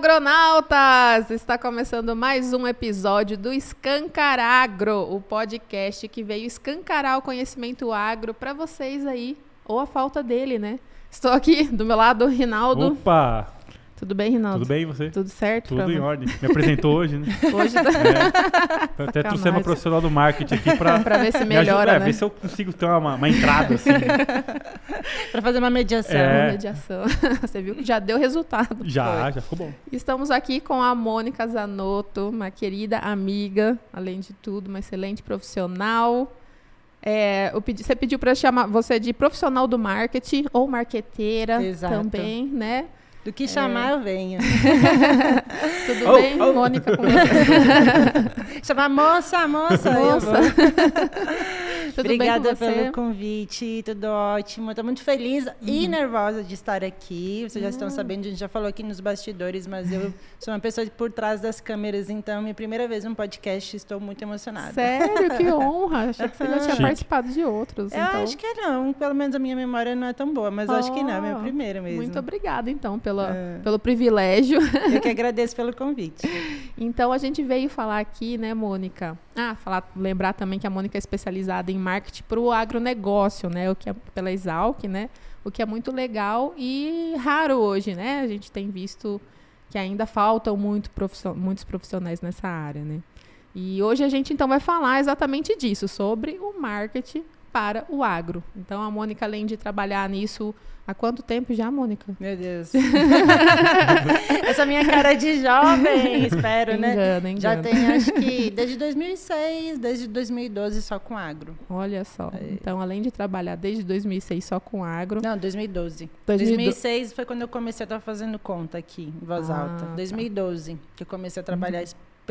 agronautas! Está começando mais um episódio do Escancaragro, o podcast que veio escancarar o conhecimento agro para vocês aí, ou a falta dele, né? Estou aqui do meu lado, Rinaldo. Opa! Tudo bem, Rinaldo? Tudo bem você? Tudo certo? Tudo em ordem. Me apresentou hoje, né? Hoje tá... É. Até Sacanagem. uma profissional do marketing aqui pra, Pra ver se me melhora, ajudar, né? ver se eu consigo ter uma, uma entrada, assim. Para fazer uma mediação. É. mediação. Você viu que já deu resultado. Já, já ficou bom. Estamos aqui com a Mônica Zanotto, uma querida amiga, além de tudo, uma excelente profissional. É, eu pedi- você pediu para chamar você de profissional do marketing ou marqueteira Exato. também, né? Do que chamar, eu venho. Tudo Oh, bem, oh. Mônica? Com você? Chamar moça, moça. Moça. vou. Tudo bem Obrigada com você? pelo convite, tudo ótimo. Estou muito feliz e Uhum. nervosa de estar aqui. Vocês já estão sabendo, a gente já falou aqui nos bastidores, mas eu sou uma pessoa por trás das câmeras, então minha primeira vez num podcast, estou muito emocionada. Sério, que honra. Achei que você já tinha Chique. participado de outros. Eu então. acho que não, pelo menos a minha memória não é tão boa, mas eu acho que não, é minha Oh, primeira mesmo. Muito obrigada, então, pela, É. pelo privilégio. Eu que agradeço pelo convite. Então a gente veio falar aqui, né, Mônica? Ah, falar, lembrar também que a Mônica é especializada em marketing para o agronegócio, né? O que é pela Exalc, né? O que é muito legal e raro hoje, né? A gente tem visto que ainda faltam muito muitos profissionais nessa área, né? E hoje a gente então vai falar exatamente disso, sobre o marketing para o agro. Então a Mônica, além de trabalhar nisso há quanto tempo já, Mônica? Meu Deus. Essa minha cara de jovem, espero, né? Engana, engana. Já tem, acho que, desde 2006, desde 2012 só com agro. Olha só. É. Então, além de trabalhar desde 2006 só com agro, Não, 2012. 2012. 2006 foi quando eu comecei a estar fazendo conta aqui, em voz Ah, alta. tá. 2012, que eu comecei a trabalhar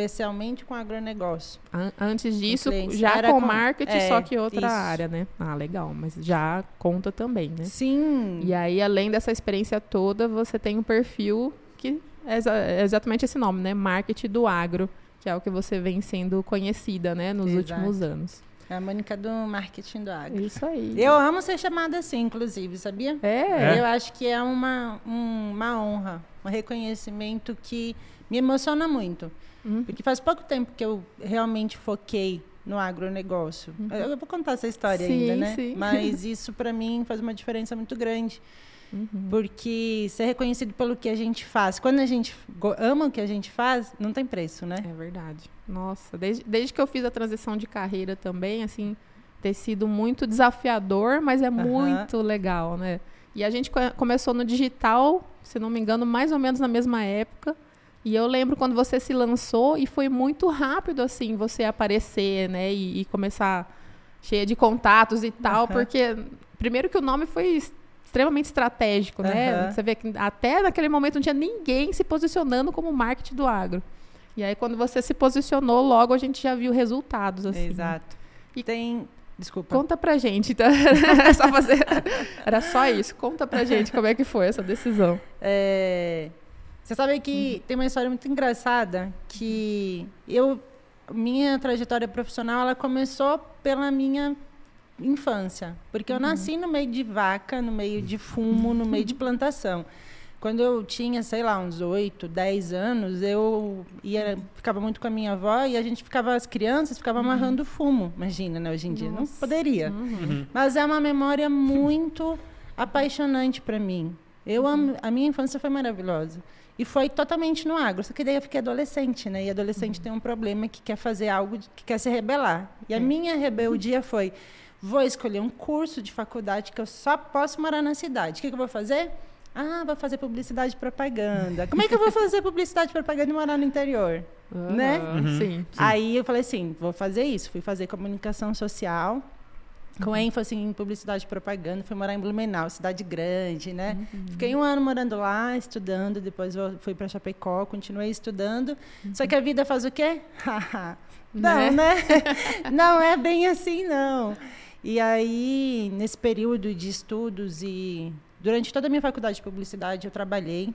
especialmente com agronegócio. an- antes disso, já Era com com- marketing, é, só que outra isso. área, né? Ah, legal. Mas já conta também, né? Sim. E aí, além dessa experiência toda, você tem um perfil que é, exa- é exatamente esse nome, né? Marketing do agro, que é o que você vem sendo conhecida, né? Nos Exato. últimos anos. É a Mônica do marketing do agro. Isso aí. Eu amo ser chamada assim, inclusive, sabia? É. É? Eu acho que é uma, um- uma honra, um reconhecimento que me emociona muito. Uhum. Porque faz pouco tempo que eu realmente foquei no agronegócio. Eu eu vou contar essa história Uhum. Sim, ainda, né? sim. Mas isso para mim faz uma diferença muito grande. Uhum. Porque ser reconhecido pelo que a gente faz, quando a gente ama o que a gente faz, não tem preço, né? É verdade. Nossa, desde, desde que eu fiz a transição de carreira também, assim, ter sido muito desafiador, mas é muito legal, né? E a gente co- começou no digital, se não me engano, mais ou menos na mesma época. E eu lembro quando você se lançou e foi muito rápido, assim, você aparecer, né? E, e começar cheia de contatos e tal, Aham. porque primeiro que o nome foi extremamente estratégico, né? Aham. Você vê que até naquele momento não tinha ninguém se posicionando como marketing do agro. E aí, quando você se posicionou, logo a gente já viu resultados, assim. Exato. E- E tem. Desculpa. Conta pra gente, então. Era só fazer... Era só isso. Conta pra gente como é que foi essa decisão. É, Você sabe que Uhum. tem uma história muito engraçada que eu minha trajetória profissional ela começou pela minha infância, porque Uhum. eu nasci no meio de vaca, no meio de fumo, no meio de plantação. Quando eu tinha, sei lá, uns 8, 10 anos, eu ia, ficava muito com a minha avó e a gente ficava, as crianças ficavam amarrando fumo. Imagina, né? Hoje em dia. Não Uhum. Nossa. poderia. Uhum. Mas é uma memória muito apaixonante para mim. Eu a minha infância foi maravilhosa. E foi totalmente no agro. Só que daí eu fiquei adolescente, né? E adolescente tem um problema que quer fazer algo, que quer se rebelar. E a minha rebeldia foi: vou escolher um curso de faculdade que eu só posso morar na cidade. O que, que eu vou fazer? Ah, vou fazer publicidade e propaganda. Como é que eu vou fazer publicidade e propaganda e morar no interior? Né? Aham, Uhum. Sim. Aí eu falei assim, vou fazer isso. Fui fazer comunicação social, com ênfase em publicidade e propaganda. Fui morar em Blumenau, cidade grande, né? Fiquei um ano morando lá, estudando. Depois eu fui para Chapecó, continuei estudando. Só que a vida faz o quê? não, né? não é bem assim, não. E aí, nesse período de estudos e durante toda a minha faculdade de publicidade, eu trabalhei.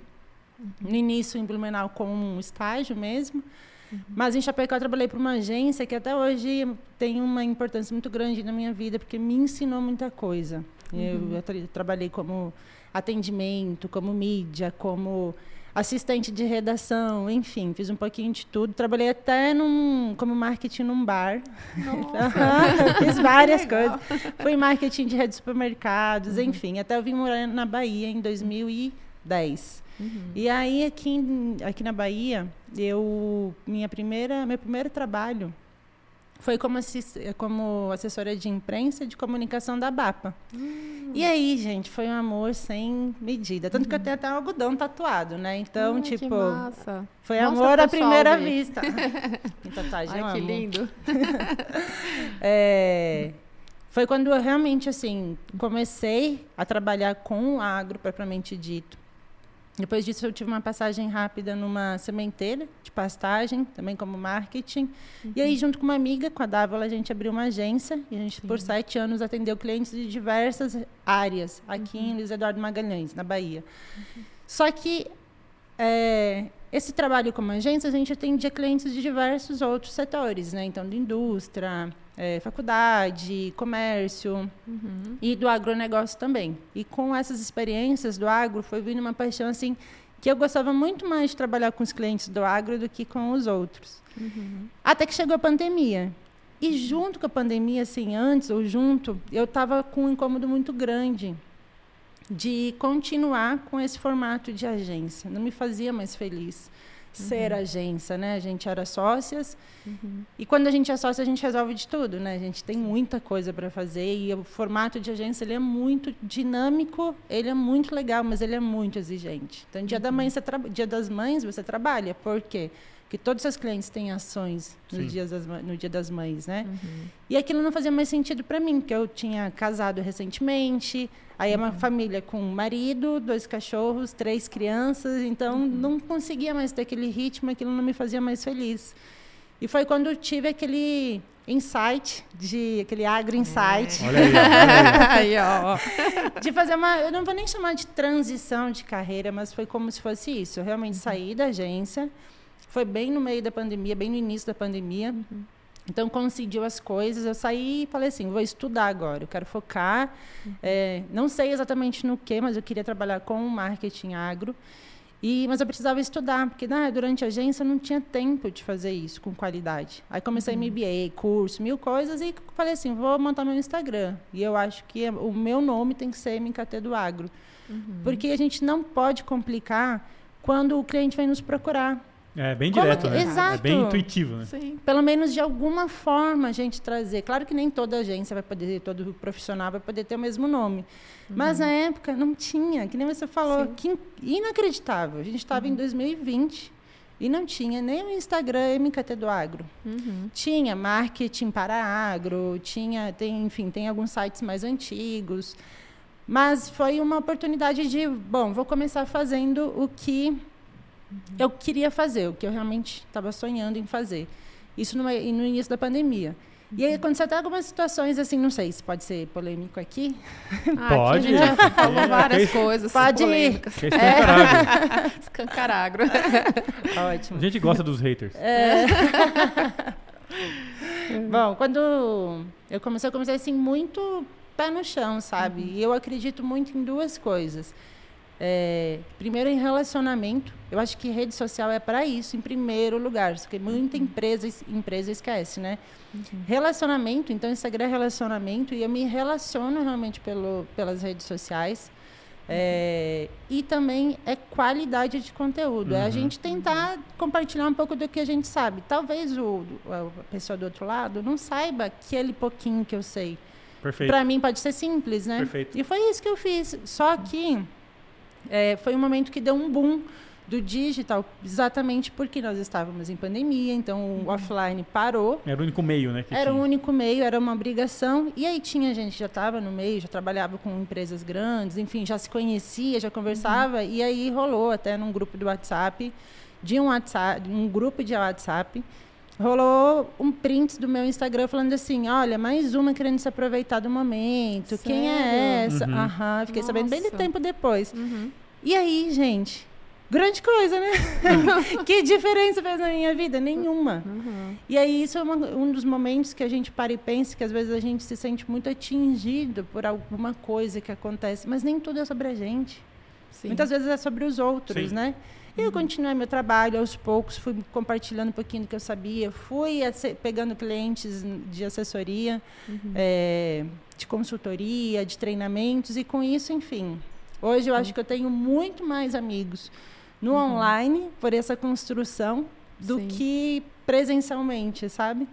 No início, em Blumenau, como um estágio mesmo. Mas em Chapecó eu trabalhei para uma agência que até hoje tem uma importância muito grande na minha vida, porque me ensinou muita coisa. Eu, eu tra- trabalhei como atendimento, como mídia, como assistente de redação, enfim, fiz um pouquinho de tudo. Trabalhei até num, como marketing num bar. Fiz várias coisas. Fui marketing de rede de supermercados, Uhum. enfim. Até eu vim morar na Bahia em 2010. Uhum. E aí aqui, em- aqui na Bahia, eu minha primeira, meu primeiro trabalho foi como, assis- como assessora de imprensa e de comunicação da BAPA. E aí, gente, foi um amor sem medida. Tanto que eu tenho até um algodão tatuado, né? Então, Ai, que tipo, massa. foi Mostra amor à primeira ver. vista. Tem tatuagem, Ai, que amo. lindo. É, foi quando eu realmente assim comecei a trabalhar com o agro propriamente dito. Depois disso eu tive uma passagem rápida numa sementeira de pastagem, também como marketing. E aí junto com uma amiga, com a Dávola, a gente abriu uma agência e a gente por sete anos atendeu clientes de diversas áreas aqui em Luiz Eduardo Magalhães, na Bahia. Só que é, esse trabalho como agência, a gente atendia clientes de diversos outros setores, né? Então, de indústria, é, faculdade, comércio Uhum. e do agronegócio também. E com essas experiências do agro, foi vindo uma paixão assim que eu gostava muito mais de trabalhar com os clientes do agro do que com os outros. Uhum. Até que chegou a pandemia. E junto com a pandemia, assim, antes ou junto, eu estava com um incômodo muito grande de continuar com esse formato de agência. Não me fazia mais feliz ser agência, né? A gente era sócias e quando a gente é sócia a gente resolve de tudo, né? A gente tem muita coisa para fazer e o formato de agência ele é muito dinâmico, ele é muito legal, mas ele é muito exigente. Então, dia da mãe, você tra- dia das mães você trabalha, por quê? Porque todos os seus clientes têm ações no dia das, no dia das mães, né? Uhum. E aquilo não fazia mais sentido para mim, porque eu tinha casado recentemente, aí é uma Uhum. família com um marido, dois cachorros, três crianças, então Uhum. não conseguia mais ter aquele ritmo, aquilo não me fazia mais feliz. E foi quando eu tive aquele insight, de aquele agro insight, Olha aí, olha aí. De fazer uma, eu não vou nem chamar de transição de carreira, mas foi como se fosse isso. Eu realmente saí da agência, foi bem no meio da pandemia, bem no início da pandemia. Então coincidiu as coisas, eu saí e falei assim, vou estudar agora, eu quero focar, é, não sei exatamente no que, mas eu queria trabalhar com marketing agro, e, mas eu precisava estudar, porque né, durante a agência eu não tinha tempo de fazer isso com qualidade. Aí comecei MBA, curso, mil coisas, e falei assim, vou montar meu Instagram. E eu acho que o meu nome tem que ser MKT do Agro. Porque a gente não pode complicar quando o cliente vem nos procurar. É bem Como direto, que- né? Exato. É bem intuitivo, né? Sim. Pelo menos de alguma forma a gente trazer. Claro que nem toda agência vai poder, todo profissional vai poder ter o mesmo nome. Mas na época não tinha, que nem você falou, Sim. que in- inacreditável. A gente estava em 2020 e não tinha nem o Instagram MKT do Agro. Uhum. Tinha marketing para agro, tinha, tem, enfim, tem alguns sites mais antigos. Mas foi uma oportunidade de, bom, vou começar fazendo o que eu queria fazer, o que eu realmente estava sonhando em fazer. Isso no, no início da pandemia. E aí aconteceu até algumas situações assim, não sei se pode ser polêmico aqui. Ah, Pode. Aqui a gente já falou É, várias que- coisas Pode ir. polêmicas. Que é. Escancaragro. Ótimo. A gente gosta dos haters. É. Bom, quando eu comecei, eu comecei assim muito pé no chão, sabe? E eu acredito muito em duas coisas. É, primeiro, em relacionamento. Eu acho que rede social é para isso, em primeiro lugar. Porque muita empresa, empresa esquece, né? Relacionamento, então Instagram é relacionamento e eu me relaciono realmente pelo, pelas redes sociais. É, e também é qualidade de conteúdo. É a Uhum. gente tentar compartilhar um pouco do que a gente sabe. Talvez o, a pessoa do outro lado não saiba aquele pouquinho que eu sei. Perfeito. Para mim pode ser simples, né? Perfeito. E foi isso que eu fiz. Só que é, foi um momento que deu um boom do digital, exatamente porque nós estávamos em pandemia, então o offline parou. Era o único meio, né? Era o tinha. único meio, era uma obrigação. E aí tinha gente que já estava no meio, já trabalhava com empresas grandes, enfim, já se conhecia, já conversava. E aí rolou até num grupo do WhatsApp, de um WhatsApp, um grupo de WhatsApp, rolou um print do meu Instagram falando assim, olha, mais uma querendo se aproveitar do momento. Quem é Sério? essa? Uhum. Aham, fiquei sabendo bem de Nossa. tempo depois. Uhum. E aí, gente, grande coisa, né? que diferença fez na minha vida? Nenhuma. Uhum. E aí, isso é uma- um dos momentos que a gente para e pensa que às vezes a gente se sente muito atingido por alguma coisa que acontece, mas nem tudo é sobre a gente. Sim. Muitas vezes é sobre os outros, Sim. né? E eu continuei meu trabalho aos poucos, fui compartilhando um pouquinho do que eu sabia, fui pegando clientes de assessoria, eh, de consultoria, de treinamentos, e com isso, enfim. Hoje eu acho que eu tenho muito mais amigos no online, por essa construção, do Sim. que presencialmente, sabe?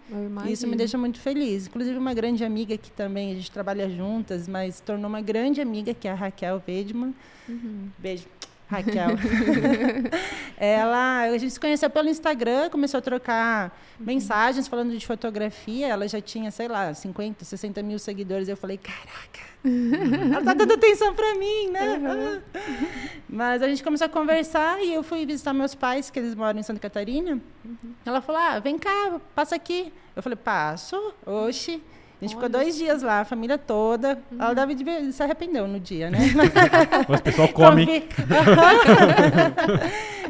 Isso me deixa muito feliz. Inclusive, uma grande amiga que também a gente trabalha juntas, mas tornou uma grande amiga, que é a Raquel Vedman. Uhum. Beijo, Raquel. ela, a gente se conheceu pelo Instagram, começou a trocar mensagens falando de fotografia. Ela já tinha, sei lá, 50, 60 mil seguidores. Eu falei, caraca, ela tá dando atenção pra mim, né? Mas a gente começou a conversar e eu fui visitar meus pais, que eles moram em Santa Catarina. Ela falou, ah, vem cá, passa aqui. Eu falei, passo, oxe. A gente ficou Olha dois dias lá, a família toda. Ela deve de- se arrependeu no dia, né? Mas o pessoal come.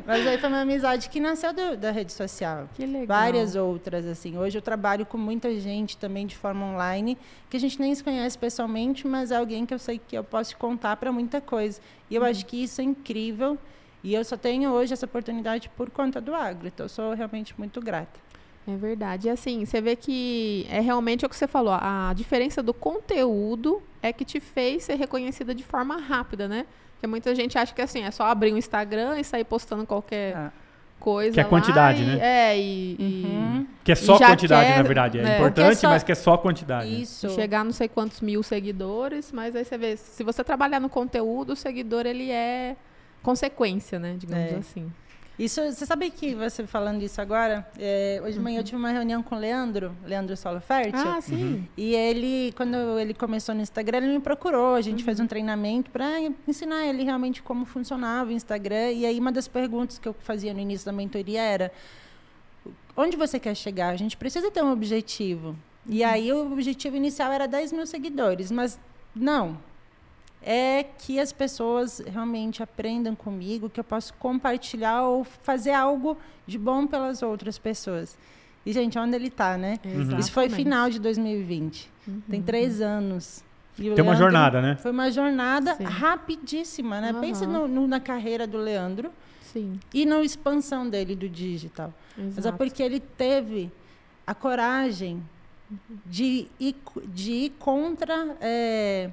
Mas aí foi uma amizade que nasceu do- da rede social. Que legal. Várias outras, assim. Hoje eu trabalho com muita gente também de forma online, que a gente nem se conhece pessoalmente, mas é alguém que eu sei que eu posso contar para muita coisa. E eu acho que isso é incrível. E eu só tenho hoje essa oportunidade por conta do agro. Então eu sou realmente muito grata. É verdade. E assim, você vê que é realmente o que você falou. A diferença do conteúdo é que te fez ser reconhecida de forma rápida, né? Porque muita gente acha que assim, é só abrir um Instagram e sair postando qualquer Ah. coisa. Que é lá quantidade, e- né? É, e, e Uhum. Que é só quantidade, quer, na verdade. É, né? importante, é só- mas que é só quantidade. né? Isso. chegar não sei quantos mil seguidores, mas aí você vê, se você trabalhar no conteúdo, o seguidor ele é consequência, né? Digamos É. assim. Isso, você sabe que você falando isso agora, é, hoje de manhã eu tive uma reunião com o Leandro, Leandro Solo Fértil. Ah, sim. E ele, quando ele começou no Instagram, ele me procurou. A gente fez um treinamento para ensinar ele realmente como funcionava o Instagram. E aí, uma das perguntas que eu fazia no início da mentoria era: onde você quer chegar? A gente precisa ter um objetivo. E aí, o objetivo inicial era 10 mil seguidores, mas não. É que as pessoas realmente aprendam comigo, que eu posso compartilhar ou fazer algo de bom pelas outras pessoas. E, gente, onde ele está, né? Isso foi Exatamente. final de 2020. Uhum. Tem três anos. E Tem uma Leandro- jornada, né? Foi uma jornada Sim. rapidíssima, né? Aham. Pensa no- no- na carreira do Leandro Sim. e na expansão dele do digital. Mas é Exato. porque ele teve a coragem de ir, de ir contra é,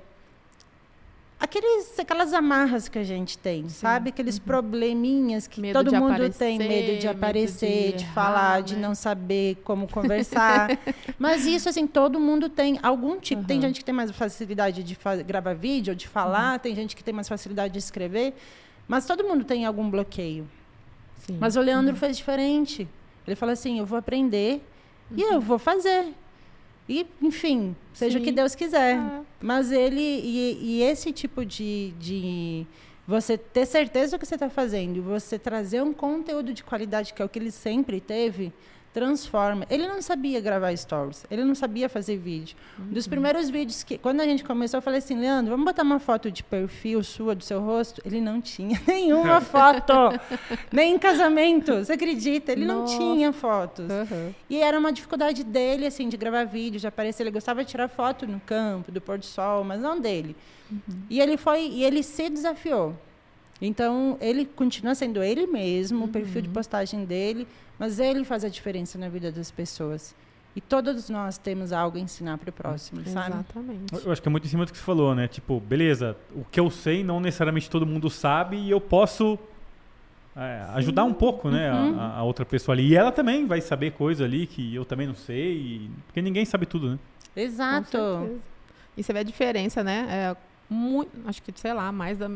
aqueles, aquelas amarras que a gente tem, sabe? Aqueles probleminhas que Medo todo de mundo aparecer, tem, medo de medo aparecer, de de, errar, falar, de né? não saber como conversar. Mas isso, assim, todo mundo tem algum tipo. Tem Aham. gente que tem mais facilidade de gravar vídeo, de falar, tem gente que tem mais facilidade de escrever. Mas todo mundo tem algum bloqueio. Sim. Mas o Leandro fez diferente. Ele falou assim: eu vou aprender e eu vou fazer. E, enfim, seja o que Sim. Deus quiser. É. Mas ele. E, e esse tipo de, de. Você ter certeza do que você está fazendo e você trazer um conteúdo de qualidade, que é o que ele sempre teve, transforma. Ele não sabia gravar stories, ele não sabia fazer vídeo. Um Dos primeiros vídeos que. Quando a gente começou, eu falei assim: Leandro, vamos botar uma foto de perfil sua, do seu rosto? Ele não tinha nenhuma foto. nem em casamento. Você acredita? Ele Nossa. não tinha fotos. Aham. E era uma dificuldade dele, assim, de gravar vídeo, de aparecer. Ele gostava de tirar foto no campo, do pôr do sol, mas não dele. E ele foi, e ele se desafiou. Então, ele continua sendo ele mesmo, o perfil de postagem dele, mas ele faz a diferença na vida das pessoas. E todos nós temos algo a ensinar para o próximo, sabe? Exatamente. Eu acho que é muito em cima do que você falou, né? Tipo, beleza, o que eu sei não necessariamente todo mundo sabe e eu posso é, ajudar um pouco, né? Uhum. A, a outra pessoa ali. E ela também vai saber coisa ali que eu também não sei. e- Porque ninguém sabe tudo, né? Exato. E você vê a diferença, né? É, muito, acho que, sei lá, mais da,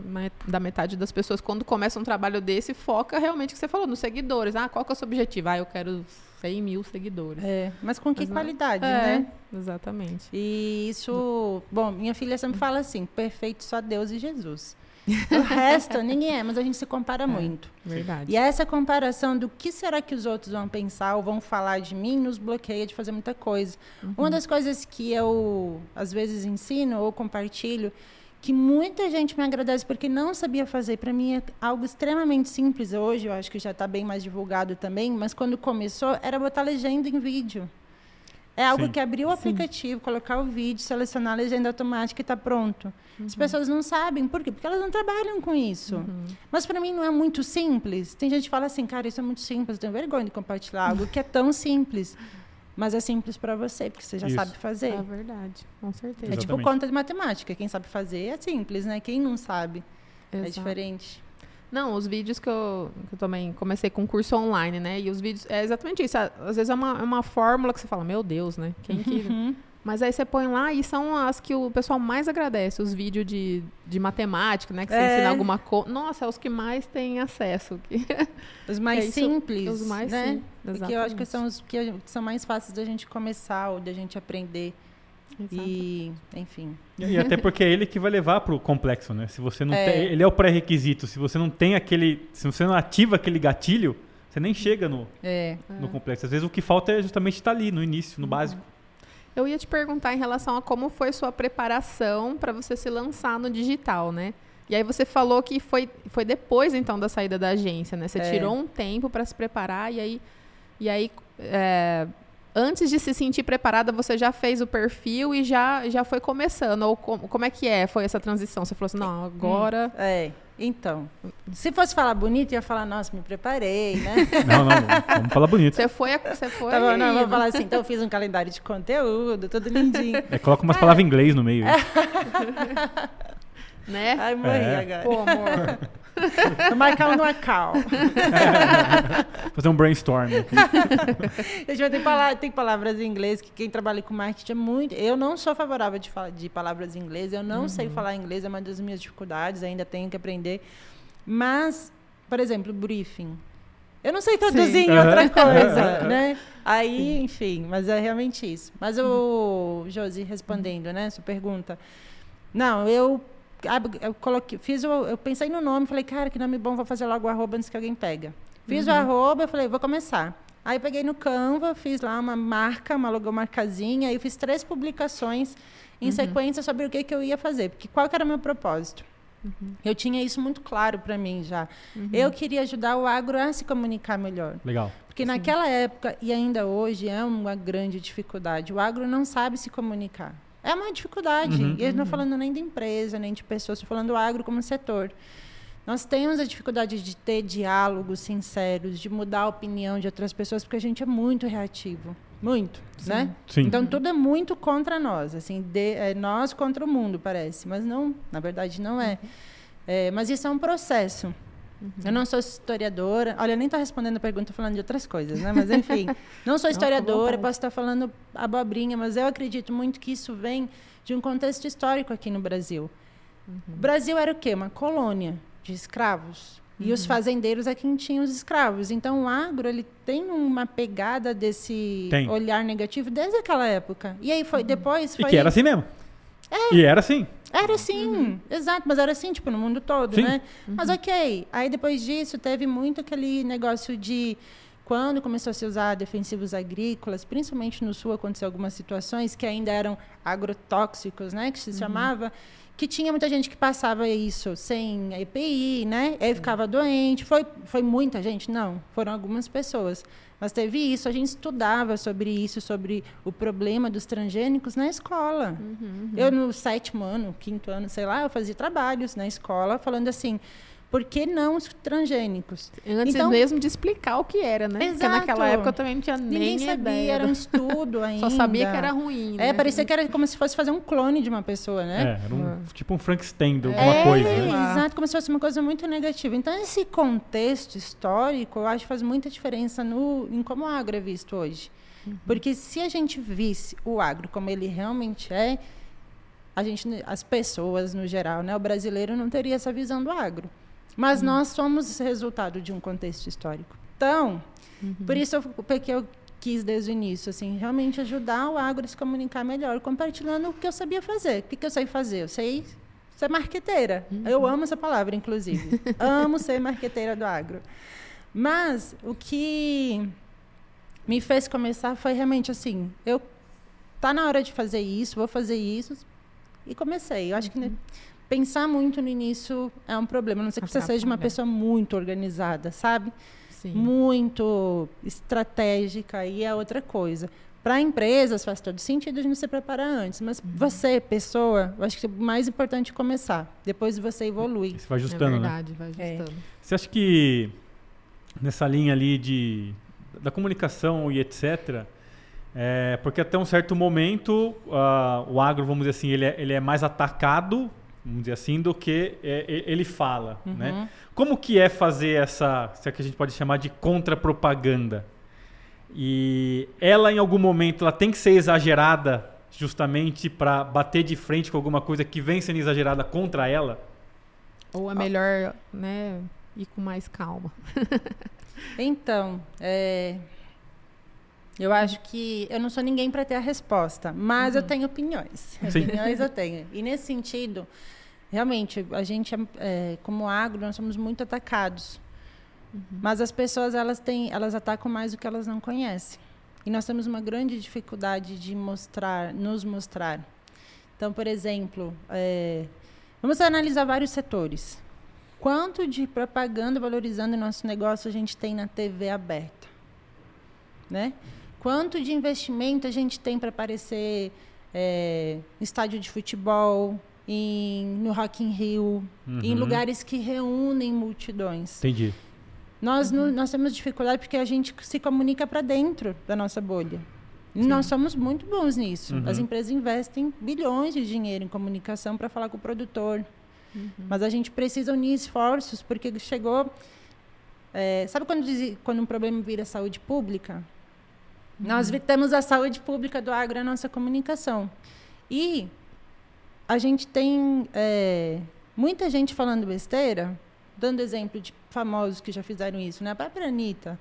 da metade das pessoas, quando começa um trabalho desse, foca realmente o que você falou, nos seguidores. Ah, qual que é o seu objetivo? Ah, eu quero 100 mil seguidores. É, mas com que Mas qualidade, É, né? Exatamente. E isso, bom, minha filha sempre fala assim, perfeito só Deus e Jesus. O resto ninguém é, mas a gente se compara muito. Verdade. E essa comparação do que será que os outros vão pensar ou vão falar de mim nos bloqueia de fazer muita coisa. Uma das coisas que eu às vezes ensino ou compartilho que muita gente me agradece porque não sabia fazer. Para mim é algo extremamente simples hoje, eu acho que já está bem mais divulgado também, mas quando começou era botar legenda em vídeo. É algo Sim. que abrir o aplicativo, colocar o vídeo, selecionar a legenda automática e está pronto. As pessoas não sabem. Por quê? Porque elas não trabalham com isso. Mas para mim não é muito simples. Tem gente que fala assim, cara, isso é muito simples, eu tenho vergonha de compartilhar algo que é tão simples. Mas é simples para você, porque você já Isso. sabe fazer. É verdade, com certeza. É tipo conta de matemática. Quem sabe fazer é simples, né? Quem não sabe é Exato. diferente. Não, os vídeos que eu, que eu também comecei com curso online, né? E os vídeos. É exatamente isso. Às vezes é uma, é uma fórmula que você fala, meu Deus, né? Quem que. Uhum. Mas aí você põe lá e são as que o pessoal mais agradece, os vídeos de, de matemática, né? Que você É. ensina alguma coisa. Nossa, é os que mais têm acesso. que- Os mais É isso, simples, os mais né? simples, Porque eu acho que são os que são mais fáceis da gente começar ou da gente aprender. Exato. E, enfim. E, e até porque é ele que vai levar pro complexo, né? Se você não É. tem. Ele é o pré-requisito. Se você não tem aquele. Se você não ativa aquele gatilho, você nem chega no, É. no complexo. Às vezes o que falta é justamente estar ali, no início, Uhum. no básico. Eu ia te perguntar em relação a como foi sua preparação para você se lançar no digital, né? E aí você falou que foi, foi depois então da saída da agência, né? Você É. tirou um tempo para se preparar e aí e aí é, antes de se sentir preparada você já fez o perfil e já já foi começando ou como, como é que é? Foi essa transição? Você falou assim, não, agora É. Então, se fosse falar bonito, ia falar, nossa, me preparei, né? Não, não, vamos falar bonito. você foi a- você foi tá bom, não, vou né? falar assim, então eu fiz um calendário de conteúdo, tudo lindinho. É, coloca umas palavras em inglês no meio. né? Ai, morri É. agora. Pô, amor. Marcar um no Acal. Fazer um brainstorm. Gente, mas tem, pala- tem palavras em inglês que quem trabalha com marketing é muito. Eu não sou favorável de, de palavras em inglês, eu não sei falar inglês, é uma das minhas dificuldades, ainda tenho que aprender. Mas, por exemplo, briefing. Eu não sei traduzir em outra coisa, né? Aí, enfim, mas é realmente isso. Mas o Josi, respondendo, né, sua pergunta. Não, eu, eu coloquei, fiz o, eu pensei no nome, falei, cara, que nome bom, vou fazer logo o arroba antes que alguém pega. Fiz o arroba, eu falei, vou começar. Aí peguei no Canva, fiz lá uma marca, uma logomarcazinha, aí eu fiz três publicações em sequência sobre o que, que eu ia fazer, porque qual que era o meu propósito? Eu tinha isso muito claro para mim já. Eu queria ajudar o agro a se comunicar melhor. Legal. Porque naquela época, e ainda hoje, é uma grande dificuldade. O agro não sabe se comunicar. É uma dificuldade. Uhum. E eu não estou falando nem de empresa, nem de pessoas, estou falando do agro como setor. Nós temos a dificuldade de ter diálogos sinceros, de mudar a opinião de outras pessoas, porque a gente é muito reativo. Muito, né? Sim. Então tudo é muito contra nós, assim, de- é nós contra o mundo, parece. Mas não, na verdade não é. É, mas isso é um processo. Eu não sou historiadora. Olha, eu nem estou respondendo a pergunta, falando de outras coisas, né? Mas enfim, não sou historiadora, posso estar falando abobrinha, mas eu acredito muito que isso vem de um contexto histórico aqui no Brasil. O Brasil era o quê? Uma colônia de escravos. E os fazendeiros é quem tinha os escravos. Então o agro ele tem uma pegada desse Tem. olhar negativo desde aquela época. E aí foi depois E foi que era assim mesmo. E era assim. era assim, exato, mas era assim, tipo, no mundo todo, Sim. né? Mas ok. Aí depois disso teve muito aquele negócio de quando começou a se usar defensivos agrícolas, principalmente no sul aconteceu algumas situações que ainda eram agrotóxicos, né, que se chamava, que tinha muita gente que passava isso sem EPI, né? Aí ficava doente. Foi foi muita gente? Não, foram algumas pessoas. Mas teve isso, a gente estudava sobre isso, sobre o problema dos transgênicos na escola. Eu, no sétimo ano, quinto ano, sei lá, eu fazia trabalhos na escola falando assim, por que não os transgênicos? Antes Então- mesmo de explicar o que era, né? Porque Exato. naquela época eu também não tinha Ninguém nem sabia, ideia. era um do- estudo ainda. Só sabia que era ruim, né? É, parecia que era como se fosse fazer um clone de uma pessoa, né? É, era um, tipo um Frankenstein de alguma É, coisa. né? exato, como se fosse uma coisa muito negativa. Então, esse contexto histórico, eu acho que faz muita diferença no, em como o agro é visto hoje. Porque se a gente visse o agro como ele realmente é, a gente, as pessoas no geral, né, o brasileiro não teria essa visão do agro. Mas nós somos resultado de um contexto histórico. Então, por isso eu, porque eu quis desde o início, assim, realmente ajudar o agro a se comunicar melhor, compartilhando o que eu sabia fazer. O que, que eu sei fazer? Eu sei ser marqueteira. Eu amo essa palavra, inclusive. amo ser marqueteira do agro. Mas o que me fez começar foi realmente assim, eu tá na hora de fazer isso, vou fazer isso e comecei. Eu acho que né, pensar muito no início é um problema, a não ser que você seja uma Atrapalha. pessoa muito organizada, sabe? Sim. muito estratégica e é outra coisa. Para empresas faz todo sentido a gente se preparar antes, mas Uhum. você, pessoa, eu acho que é mais importante começar. Depois você evolui. Você vai É ajustando, né? verdade, vai É. ajustando. Você acha que nessa linha ali de da comunicação e etc, é, porque até um certo momento ah, o agro, vamos dizer assim, ele é, ele é mais atacado, vamos dizer assim, do que é, ele fala, né? Uhum. Como que é fazer essa, se é que a gente pode chamar de contra-propaganda? E ela, em algum momento, ela tem que ser exagerada justamente para bater de frente com alguma coisa que vem sendo exagerada contra ela? Ou é melhor, né, ir com mais calma. Então, é, eu acho que eu não sou ninguém para ter a resposta, mas eu tenho opiniões. Sim. Opiniões eu tenho. E nesse sentido, realmente, a gente, é, como agro, nós somos muito atacados. Mas as pessoas elas têm, elas atacam mais do que elas não conhecem. E nós temos uma grande dificuldade de mostrar, nos mostrar. Então, por exemplo, é, vamos analisar vários setores. Quanto de propaganda valorizando o nosso negócio a gente tem na TV aberta? Né? Quanto de investimento a gente tem para aparecer é, em estádio de futebol, em, no Rock in Rio, em Uhum. lugares que reúnem multidões? Entendi. Nós, não- nós temos dificuldade porque a gente se comunica para dentro da nossa bolha. E nós somos muito bons nisso. Uhum. As empresas investem bilhões de dinheiro em comunicação para falar com o produtor. Mas a gente precisa unir esforços porque chegou. é, sabe quando, diz, quando um problema vira saúde pública? Nós vi- temos a saúde pública do agro na nossa comunicação. E a gente tem é, muita gente falando besteira, dando exemplo de famosos que já fizeram isso, né? A própria Anitta,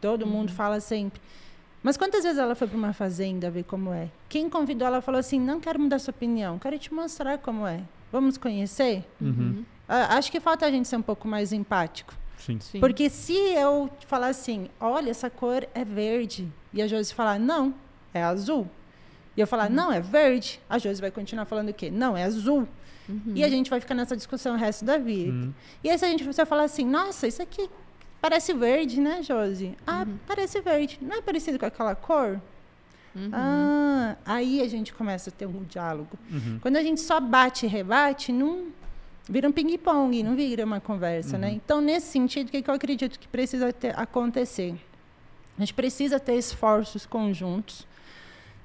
todo mundo fala sempre. Mas quantas vezes ela foi para uma fazenda ver como é? Quem convidou ela falou assim: não quero mudar sua opinião, quero te mostrar como é. Vamos conhecer? Uhum. Ah, Acho que falta a gente ser um pouco mais empático. Sim. Sim. Porque se eu falar assim, olha, essa cor é verde, e a Josi falar, não, é azul. E eu falar, não, é verde, a Josi vai continuar falando o quê? Não, é azul. E a gente vai ficar nessa discussão o resto da vida. Uhum. E aí se a gente você falar assim, nossa, isso aqui parece verde, né, Josi? Ah, parece verde. Não é parecido com aquela cor? Ah, aí a gente começa a ter um diálogo. Uhum. Quando a gente só bate e rebate, não vira um ping-pong, não vira uma conversa, né? Então, nesse sentido, o que, que eu acredito que precisa ter- acontecer? A gente precisa ter esforços conjuntos,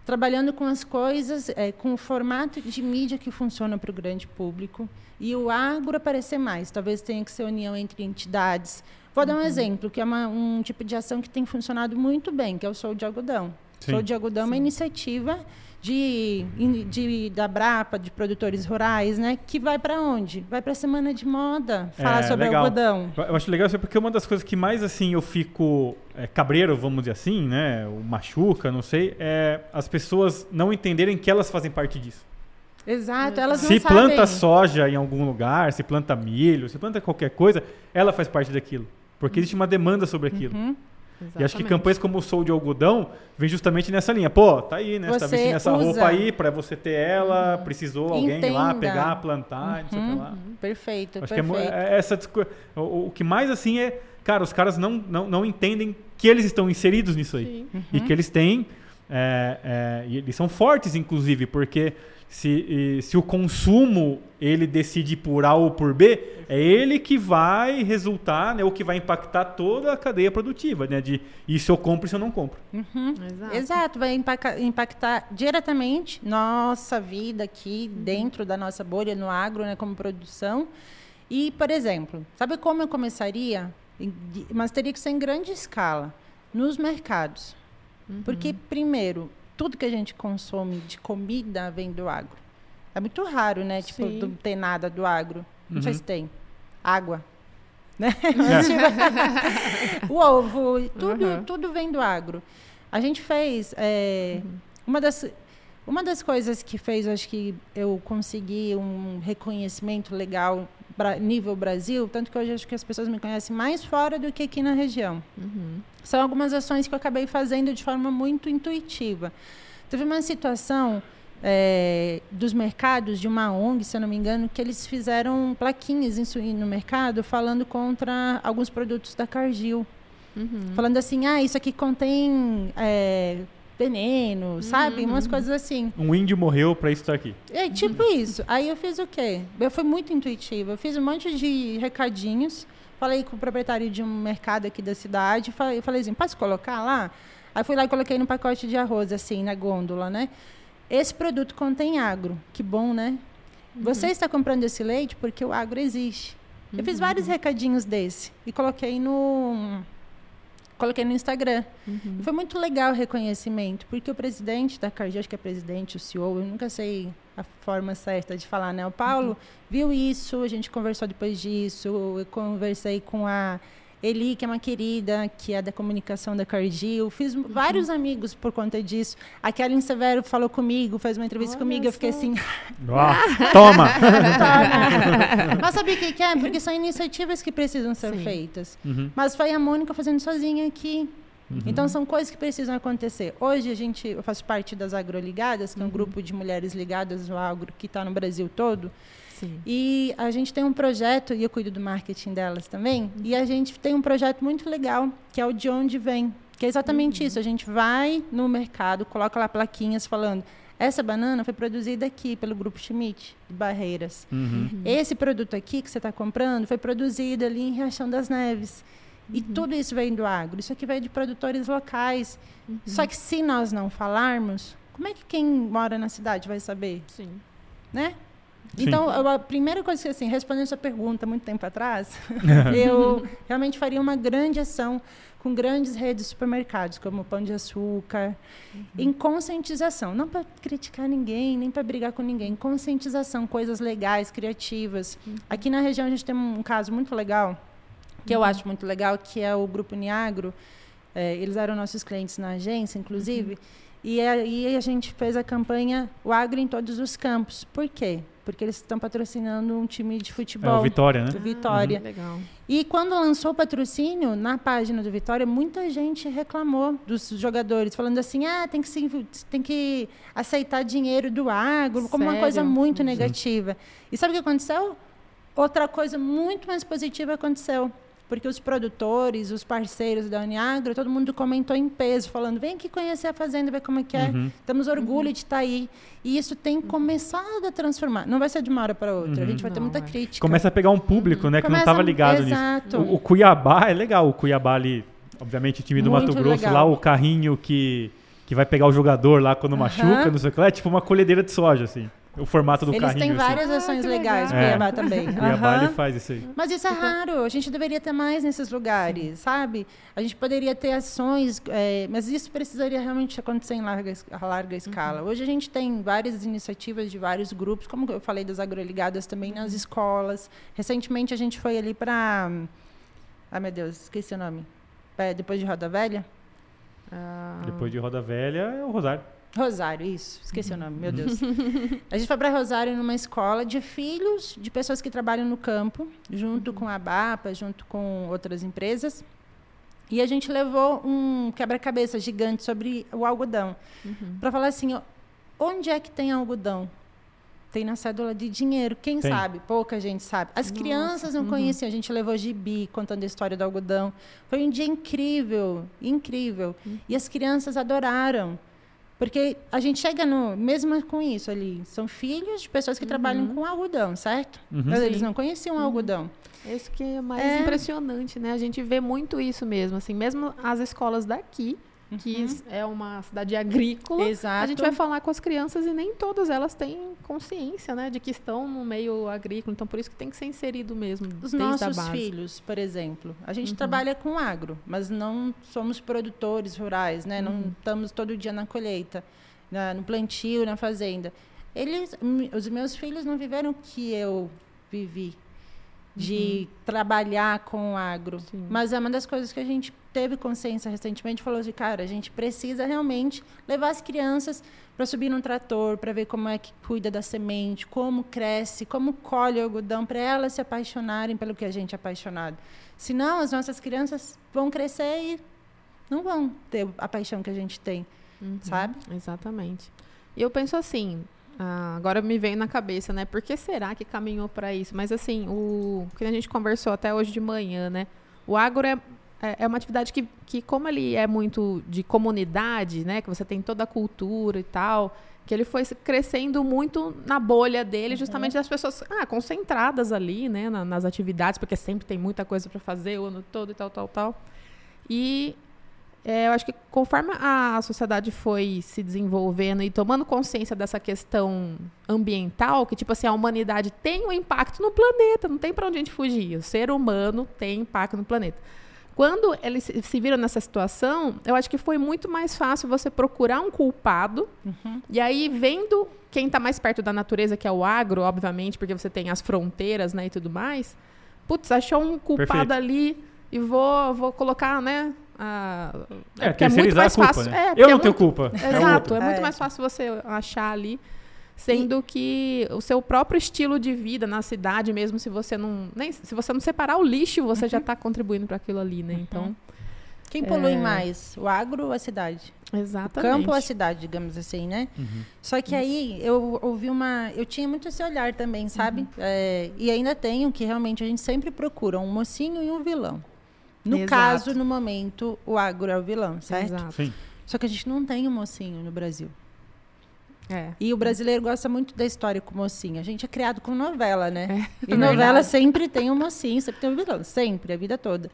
trabalhando com as coisas, eh, com o formato de mídia que funciona para o grande público e o agro aparecer mais. Talvez tenha que ser união entre entidades. Vou dar um exemplo, que é uma- um tipo de ação que tem funcionado muito bem, que é o Sou de Algodão. Sim. Sou de Algodão é uma iniciativa de, de- da Brapa, de produtores rurais, né? Que vai para onde? Vai para a Semana de Moda, falar É, sobre legal. algodão. Eu acho legal isso porque uma das coisas que mais assim eu fico é, cabreiro, vamos dizer assim, né? O machuca, não sei, é as pessoas não entenderem que elas fazem parte disso. Exato, elas não se sabem. planta soja em algum lugar, se planta milho, se planta qualquer coisa, ela faz parte daquilo. Porque existe uma demanda sobre aquilo. Uhum. E acho que Exatamente. campanhas como o Sou de Algodão vem justamente nessa linha. Pô, tá aí, né? Você tá vestindo essa usa. roupa aí pra você ter ela, precisou alguém ir lá Entenda. pegar, plantar, não sei o que lá. Perfeito, Acho que é, perfeito. é essa o, o que mais assim é, cara, os caras não, não, não entendem que eles estão inseridos nisso aí. Sim. E que eles têm. é, é, e eles são fortes, inclusive, porque se, se o consumo ele decide por A ou por B, é ele que vai resultar, né, ou que vai impactar toda a cadeia produtiva, né? De isso eu compro, isso eu não compro. Exato. Exato, vai impactar diretamente nossa vida aqui dentro da nossa bolha no agro, né, como produção. E, por exemplo, sabe como eu começaria? Mas teria que ser em grande escala, nos mercados. Porque, primeiro, tudo que a gente consome de comida vem do agro. É muito raro, né? Tipo, Sim. não ter nada do agro. Não sei Uhum. se tem. Água. Né? Tipo, o ovo, tudo, Uhum. tudo vem do agro. A gente fez. é, uma, das, uma das coisas que fez, acho que eu consegui um reconhecimento legal nível Brasil, tanto que hoje acho que as pessoas me conhecem mais fora do que aqui na região. Uhum. São algumas ações que eu acabei fazendo de forma muito intuitiva. Teve uma situação é, dos mercados de uma ONG, se eu não me engano, que eles fizeram plaquinhas em no mercado falando contra alguns produtos da Cargill. Uhum. Falando assim, ah, isso aqui contém é, veneno, sabe? Umas coisas assim. Um índio morreu pra isso estar aqui. É tipo isso. Aí eu fiz o quê? Eu fui muito intuitiva. Eu fiz um monte de recadinhos. Falei com o proprietário de um mercado aqui da cidade. Falei, falei assim, posso colocar lá? Aí fui lá e coloquei no pacote de arroz, assim, na gôndola, né? Esse produto contém agro. Que bom, né? Você está comprando esse leite porque o agro existe. Eu fiz vários recadinhos desse e coloquei no coloquei no Instagram. E foi muito legal o reconhecimento, porque o presidente da Cardi, acho que é presidente, o CEO, eu nunca sei a forma certa de falar, né? O Paulo viu isso, a gente conversou depois disso, eu conversei com a Eli, que é uma querida, que é da comunicação da Cardil. Fiz vários amigos por conta disso. A Kellen Severo falou comigo, fez uma entrevista Olha comigo. Eu fiquei assim, Ó, toma! Toma. Mas sabia o que, que é? Porque são iniciativas que precisam ser Sim. feitas. Uhum, Mas foi a Mônica fazendo sozinha aqui. uhum. Então são coisas que precisam acontecer. Hoje a gente, eu faço parte das Agroligadas, que é um grupo de mulheres ligadas ao agro que está no Brasil todo. Sim. E a gente tem um projeto, e eu cuido do marketing delas também, e a gente tem um projeto muito legal, que é o De Onde Vem. Que é exatamente isso. A gente vai no mercado, coloca lá plaquinhas falando. Essa banana foi produzida aqui pelo Grupo Schmidt, de Barreiras. Uhum. Esse produto aqui que você está comprando foi produzido ali em Riachão das Neves. E tudo isso vem do agro. Isso aqui veio de produtores locais. Só que se nós não falarmos, como é que quem mora na cidade vai saber, Sim. né? Então, eu- a primeira coisa que, assim, respondendo sua pergunta muito tempo atrás, eu realmente faria uma grande ação com grandes redes de supermercados, como o Pão de Açúcar, em conscientização. Não para criticar ninguém, nem para brigar com ninguém. Conscientização, coisas legais, criativas. Aqui na região a gente tem um caso muito legal, que eu acho muito legal, que é o Grupo Niagro. É, eles eram nossos clientes na agência, inclusive. E aí a gente fez a campanha O Agro em Todos os Campos. Por quê? Porque eles estão patrocinando um time de É futebol. o Vitória, né? do Vitória. Legal. E quando lançou o patrocínio, na página do Vitória, muita gente reclamou dos jogadores, falando assim: ah, tem que, se, tem que aceitar dinheiro do agro, como uma Sério? coisa muito Sim. negativa. E sabe o que aconteceu? Outra coisa muito mais positiva aconteceu. Porque os produtores, os parceiros da Uniagro, todo mundo comentou em peso, falando: vem aqui conhecer a fazenda, ver como é que é. Uhum. Temos orgulho de estar aí. E isso tem começado a transformar. Não vai ser de uma hora para outra. A Uhum. gente vai ter Não, muita é. crítica. Começa a pegar um público, né, que não Começa- estava ligado Exato. nisso. O, o Cuiabá é legal, o Cuiabá ali, obviamente, o time do Muito Mato Grosso, legal. lá o carrinho que, que vai pegar o jogador lá quando machuca, não sei o que lá, é tipo uma colhedeira de soja, assim. O formato do Eles carrinho. têm assim. várias Ah, ações que legais, legal. Cuiabá também. O Cuiabá ele faz isso aí. Mas isso é raro, a gente deveria ter mais nesses lugares, sabe? A gente poderia ter ações, é, mas isso precisaria realmente acontecer em larga, larga escala. Hoje a gente tem várias iniciativas de vários grupos, como eu falei das agroligadas também nas escolas. Recentemente a gente foi ali para. Ai meu Deus, esqueci o nome. É, depois de Roda Velha? Ah, Depois de Roda Velha é o Rosário. Rosário, isso. Esqueci o nome, meu Deus. A gente foi para Rosário numa escola de filhos de pessoas que trabalham no campo, junto com a BAPA, junto com outras empresas. E a gente levou um quebra-cabeça gigante sobre o algodão. Para falar assim, ó, onde é que tem algodão? Tem na cédula de dinheiro. Quem Tem. sabe? Pouca gente sabe. As Nossa, crianças não uhum. conheciam. A gente levou gibi contando a história do algodão. Foi um dia incrível, incrível. E as crianças adoraram. Porque a gente chega no. Mesmo com isso ali, são filhos de pessoas que trabalham com algodão, certo? Uhum. Mas eles não conheciam algodão. Isso que é mais É. impressionante, né? A gente vê muito isso mesmo, assim, mesmo as escolas daqui, que é uma cidade agrícola, Exato. a gente vai falar com as crianças e nem todas elas têm consciência, né, de que estão no meio agrícola, então por isso que tem que ser inserido mesmo Os nossos filhos, por exemplo, a gente Uhum. trabalha com agro, mas não somos produtores rurais, né? Não Uhum. estamos todo dia na colheita, na- no plantio, na fazenda. Eles, os meus filhos não viveram o que eu vivi de trabalhar com o agro. Uhum. Sim. Mas é uma das coisas que a gente teve consciência recentemente, falou de cara, a gente precisa realmente levar as crianças para subir num trator, para ver como é que cuida da semente, como cresce, como colhe o algodão, para elas se apaixonarem pelo que a gente é apaixonado. Senão, as nossas crianças vão crescer e não vão ter a paixão que a gente tem, Uhum. sabe? Exatamente. E eu penso assim, ah, agora me veio na cabeça, né? Por que será que caminhou para isso? Mas assim, o que a gente conversou até hoje de manhã, né? O agro é é, é uma atividade que, que, como ele é muito de comunidade, né? Que você tem toda a cultura e tal, que ele foi crescendo muito na bolha dele, Uhum. justamente das pessoas ah, concentradas ali, né? na- nas atividades, porque sempre tem muita coisa para fazer o ano todo e tal, tal, tal. E é, eu acho que conforme a sociedade foi se desenvolvendo e tomando consciência dessa questão ambiental, que tipo assim, a humanidade tem um impacto no planeta, não tem para onde a gente fugir. O ser humano tem impacto no planeta. Quando eles se viram nessa situação, eu acho que foi muito mais fácil você procurar um culpado. E aí, vendo quem está mais perto da natureza, que é o agro, obviamente, porque você tem as fronteiras né, e tudo mais. Putz, achou um culpado Perfeito. ali e vou, vou colocar, né? A- É, muito terceirizar mais a culpa, fácil. né? É, Eu é não tenho muito- culpa. é o Exato, é muito É. mais fácil você achar ali, sendo que o seu próprio estilo de vida na cidade, mesmo se você não nem se você não separar o lixo, você Uhum. já está contribuindo para aquilo ali, né? Então, Quem polui É. mais? O agro ou a cidade? O exatamente. campo ou a cidade, digamos assim, né? Uhum. Só que aí eu ouvi uma. Eu tinha muito esse olhar também, sabe? É, e ainda tenho que realmente a gente sempre procura um mocinho e um vilão. No Exato. caso, no momento, o agro é o vilão, certo? Exato. Sim. Só que a gente não tem um mocinho no Brasil. É. E o brasileiro gosta muito da história com mocinho. A gente é criado com novela, né? É, E novela verdade. sempre tem um mocinho, sempre tem um vilão. Sempre, a vida toda.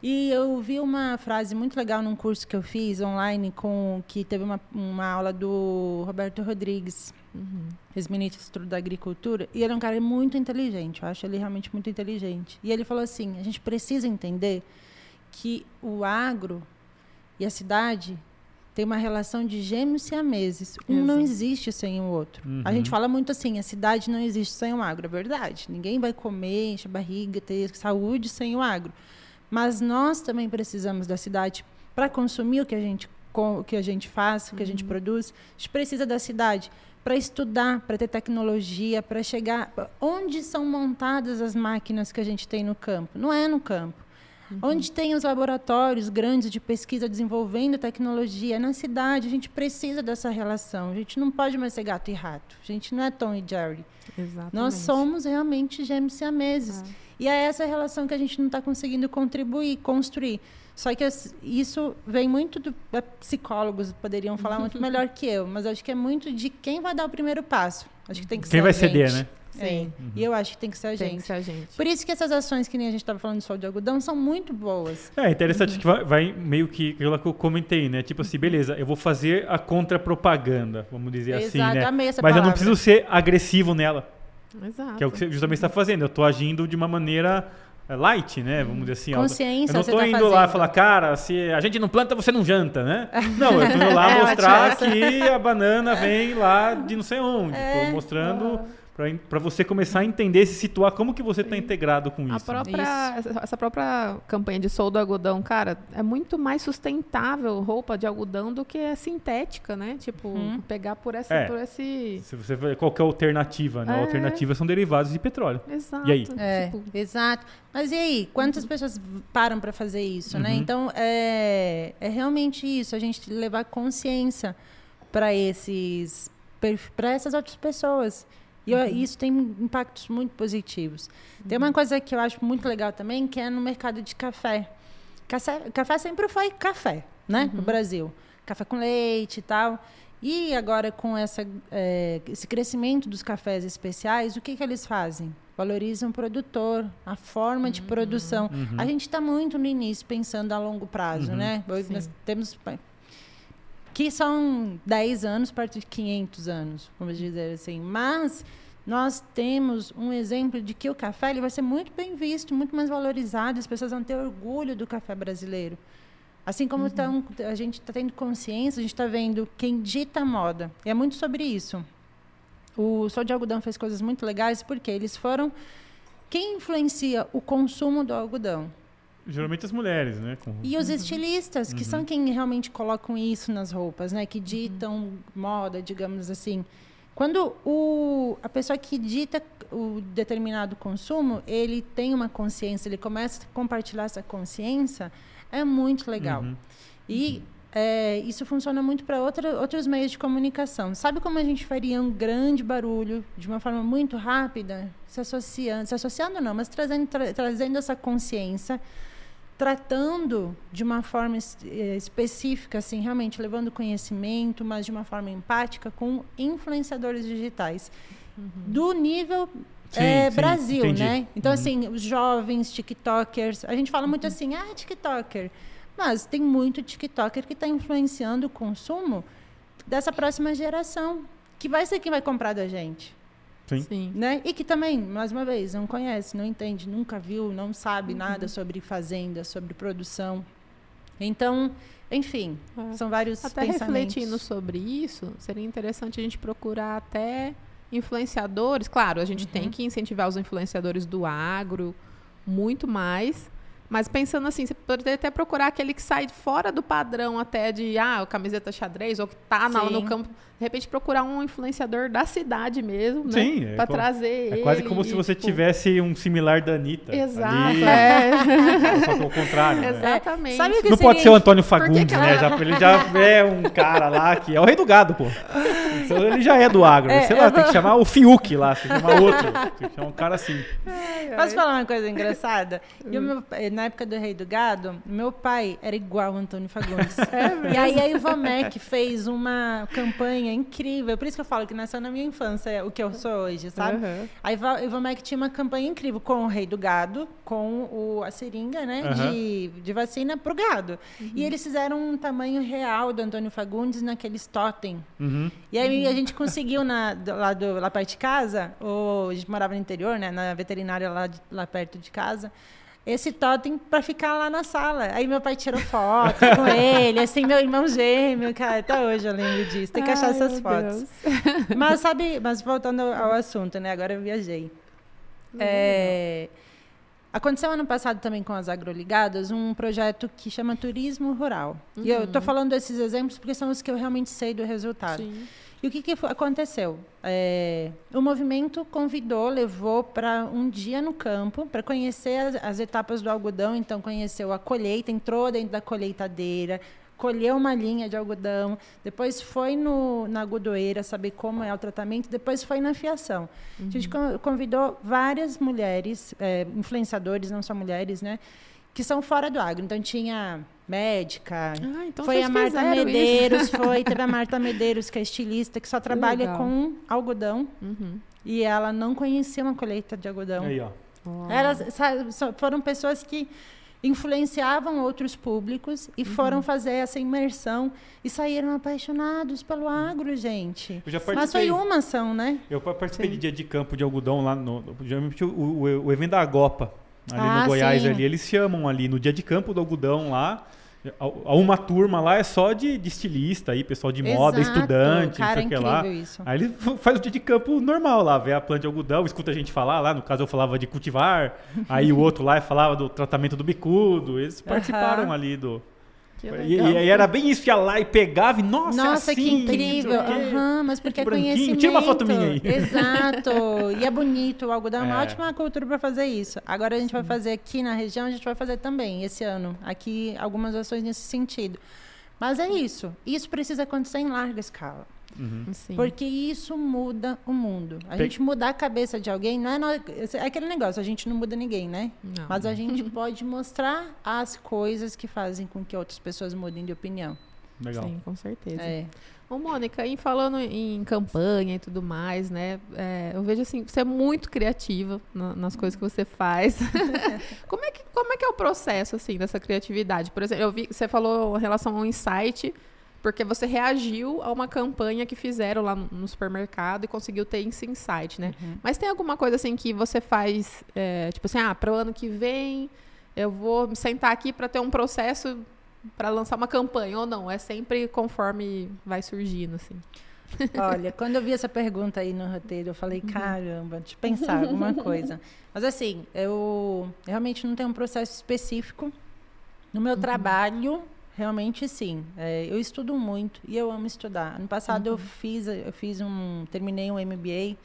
E eu vi uma frase muito legal num curso que eu fiz online, com que teve uma, uma aula do Roberto Rodrigues, Uhum. ex-ministro da Agricultura. E ele é um cara muito inteligente, eu acho ele realmente muito inteligente. E ele falou assim: a gente precisa entender que o agro e a cidade têm uma relação de gêmeos siameses. Um não Exato. existe sem o outro. A Uhum. gente fala muito assim: a cidade não existe sem o agro. É verdade. Ninguém vai comer, encher a barriga, ter saúde sem o agro. Mas nós também precisamos da cidade para consumir o que a gente o que a gente faz, o que a gente produz. A gente precisa da cidade para estudar, para ter tecnologia, para chegar. Onde são montadas as máquinas que a gente tem no campo? Não é no campo. Onde tem os laboratórios grandes de pesquisa desenvolvendo tecnologia? É na cidade. A gente precisa dessa relação. A gente não pode mais ser gato e rato. A gente não é Tom e Jerry. Exatamente. Nós somos realmente gêmeos siameses. E é essa relação que a gente não está conseguindo contribuir, construir. Só que isso vem muito do. é, Psicólogos poderiam falar muito melhor que eu, mas acho que é muito de quem vai dar o primeiro passo. Acho que tem que ser Quem a vai gente. ceder, né? É. Sim. E eu acho que tem que ser a Tem gente. que ser a gente. Por isso que essas ações que nem a gente estava falando de sol de algodão são muito boas. É interessante que vai, vai meio que aquilo que eu comentei, né? Tipo assim, beleza, eu vou fazer a contrapropaganda, vamos dizer assim, Exato, né? amei essa Mas eu não palavra. preciso ser agressivo nela, Exato. que é o que você justamente está fazendo. Eu estou agindo de uma maneira é, light, né? Vamos dizer assim. Consciência Eu não tô tá indo lá fazendo. falar, cara, se a gente não planta, você não janta, né? Não, eu tô indo lá É, mostrar que a banana vem lá de não sei onde. É. Tô mostrando para você começar a entender, se situar como que você está integrado com A isso. né? própria, essa, essa própria campanha de sol do algodão, cara, é muito mais sustentável roupa de algodão do que a sintética, né? Tipo, Uhum. pegar por, essa, É. por esse. Se você vê qual que é a alternativa, né? A É. alternativa são derivados de petróleo. Exato. E aí? É, Tipo, exato. Mas e aí, quantas pessoas param para fazer isso, né? Uhum. Então, é, é realmente isso, a gente levar consciência para esses para essas outras pessoas. E eu- isso tem impactos muito positivos. Tem uma coisa que eu acho muito legal também, que é no mercado de café. Café, café sempre foi café, né? No Brasil. Café com leite e tal. E agora, com essa, é, esse crescimento dos cafés especiais, o que, que eles fazem? Valorizam o produtor, a forma de produção. Uhum. A gente está muito no início pensando a longo prazo, Uhum. né? Nós temos que são 10 anos perto de 500 anos, vamos dizer assim. Mas nós temos um exemplo de que o café ele vai ser muito bem visto, muito mais valorizado, as pessoas vão ter orgulho do café brasileiro. Assim como tão- a gente está tendo consciência, a gente está vendo quem dita a moda. E é muito sobre isso. O Sol de Algodão fez coisas muito legais porque eles foram. Quem influencia o consumo do algodão? Geralmente as mulheres, né? Com- E os estilistas, que são quem realmente colocam isso nas roupas, né? Que ditam moda, digamos assim. Quando o, a pessoa que dita o determinado consumo, ele tem uma consciência, ele começa a compartilhar essa consciência, é muito legal. Uhum. E é, isso funciona muito para outros meios de comunicação. Sabe como a gente faria um grande barulho de uma forma muito rápida, se associando, se associando não, mas trazendo, tra- trazendo essa consciência tratando de uma forma eh, específica, assim, realmente levando conhecimento, mas de uma forma empática com influenciadores digitais do nível Sim, eh, sim, Brasil, entendi. né? Então, Uhum. assim, os jovens, TikTokers, a gente fala muito assim, ah, TikToker. Mas tem muito TikToker que está influenciando o consumo dessa próxima geração, que vai ser quem vai comprar da gente Sim. Sim. né? E que também, mais uma vez, não conhece, não entende, nunca viu, não sabe Uhum. nada sobre fazenda, sobre produção. Então, enfim, É. são vários Até pensamentos. refletindo sobre isso, seria interessante a gente procurar até influenciadores. Claro, a gente Uhum. tem que incentivar os influenciadores do agro muito mais. Mas pensando assim, você poderia até procurar aquele que sai fora do padrão até de ah, camiseta xadrez, ou que tá na, no campo. De repente procurar um influenciador da cidade mesmo, né? Sim, é pra co- trazer É quase ele como se e, você tipo, tivesse um similar da Anitta. Exato, ali, é. Só que ao contrário. né? Exatamente. Que Não seria pode ser o Antônio que Fagundes, que né? Já, ele já é um cara lá que é o rei do gado, pô. Então ele já é do agro. É, Sei lá, eu tem que vou- chamar o Fiuk lá, tem que chamar outro. Tem que chamar um cara assim. Posso falar uma coisa engraçada? Hum. E o meu- eh, na época do Rei do Gado, meu pai era igual ao Antônio Fagundes. É e aí a Ivomec fez uma campanha incrível. Por isso que eu falo que nasceu na minha infância o que eu sou hoje, sabe? Aham. A Iva- tinha uma campanha incrível com o Rei do Gado, com o, a seringa né, Aham. de, de vacina pro gado. E eles fizeram um tamanho real do Antônio Fagundes naqueles totem. Uhum. E aí a gente conseguiu na, lá, do, lá perto de casa, o, a gente morava no interior, né, na veterinária lá, de- lá perto de casa, esse totem para ficar lá na sala. Aí meu pai tirou foto com ele, assim, meu irmão gêmeo, cara, até hoje eu lembro disso. Tem que achar Ai, essas fotos. Deus. Mas sabe, mas voltando ao assunto, né? Agora eu viajei. É, aconteceu ano passado também com as agroligadas um projeto que chama Turismo Rural. E eu estou falando desses exemplos porque são os que eu realmente sei do resultado. Sim. E o que, que aconteceu? É, o movimento convidou, levou para um dia no campo para conhecer as, as etapas do algodão. Então, conheceu a colheita, entrou dentro da colheitadeira, colheu uma linha de algodão, depois foi no, na agudoeira saber como é o tratamento, depois foi na fiação. A gente con- convidou várias mulheres, é, influenciadores, não só mulheres, né? Que são fora do agro. Então, tinha médica, Ah, então foi a Marta fizeram isso. Medeiros, foi, teve a Marta Medeiros, que é estilista, que só trabalha legal. com algodão. Uhum. E ela não conhecia uma colheita de algodão. Aí, ó. Elas sa- só- foram pessoas que influenciavam outros públicos e Uhum. foram fazer essa imersão e saíram apaixonados pelo agro, gente. Eu já Mas foi uma ação, né? Eu participei Sim. de dia de campo de algodão lá no. O, o, o evento da Agopa, ali Ah, no Goiás, sim. ali, eles chamam ali no dia de campo do algodão lá. a- Uma turma lá é só de, de estilista aí, pessoal de moda, Exato. estudante, Cara, não sei o que lá. isso. Aí ele faz o dia de campo normal lá, vê a planta de algodão, escuta a gente falar lá, no caso eu falava de cultivar, aí o outro lá falava do tratamento do bicudo, eles participaram ali do... E, e era bem isso, ia lá e pegava e, nossa, é Nossa, assim, que incrível. Aham, mas porque é conhecimento. Tira uma foto minha aí. Exato. E é bonito. O algodão é uma É. ótima cultura para fazer isso. Agora a gente vai fazer aqui na região, a gente vai fazer também esse ano. Aqui algumas ações nesse sentido. Mas é isso. Isso precisa acontecer em larga escala. Uhum. Sim. Porque isso muda o mundo. A Pe- gente mudar a cabeça de alguém, não é, nós- é aquele negócio, a gente não muda ninguém, né? Não. Mas a gente pode mostrar as coisas que fazem com que outras pessoas mudem de opinião. Legal. Sim, com certeza. É. Ô, Mônica, e falando em campanha e tudo mais, né? é, eu vejo assim, você é muito criativa na- nas coisas que você faz. como, é que, como é que é o processo, assim, dessa criatividade? Por exemplo, eu vi que você falou em relação ao insight, porque você reagiu a uma campanha que fizeram lá no, supermercado e conseguiu ter esse insight, né? Uhum. Mas tem alguma coisa assim que você faz, é, tipo assim, ah, para o ano que vem eu vou me sentar aqui para ter um processo para lançar uma campanha ou não? É sempre conforme vai surgindo, assim. Olha, quando eu vi essa pergunta aí no roteiro, eu falei, caramba, deixa eu pensar alguma coisa. Mas assim, eu realmente não tenho um processo específico. No meu trabalho, realmente sim. É, eu estudo muito e eu amo estudar. Ano passado eu fiz, eu fiz um, terminei um MBA,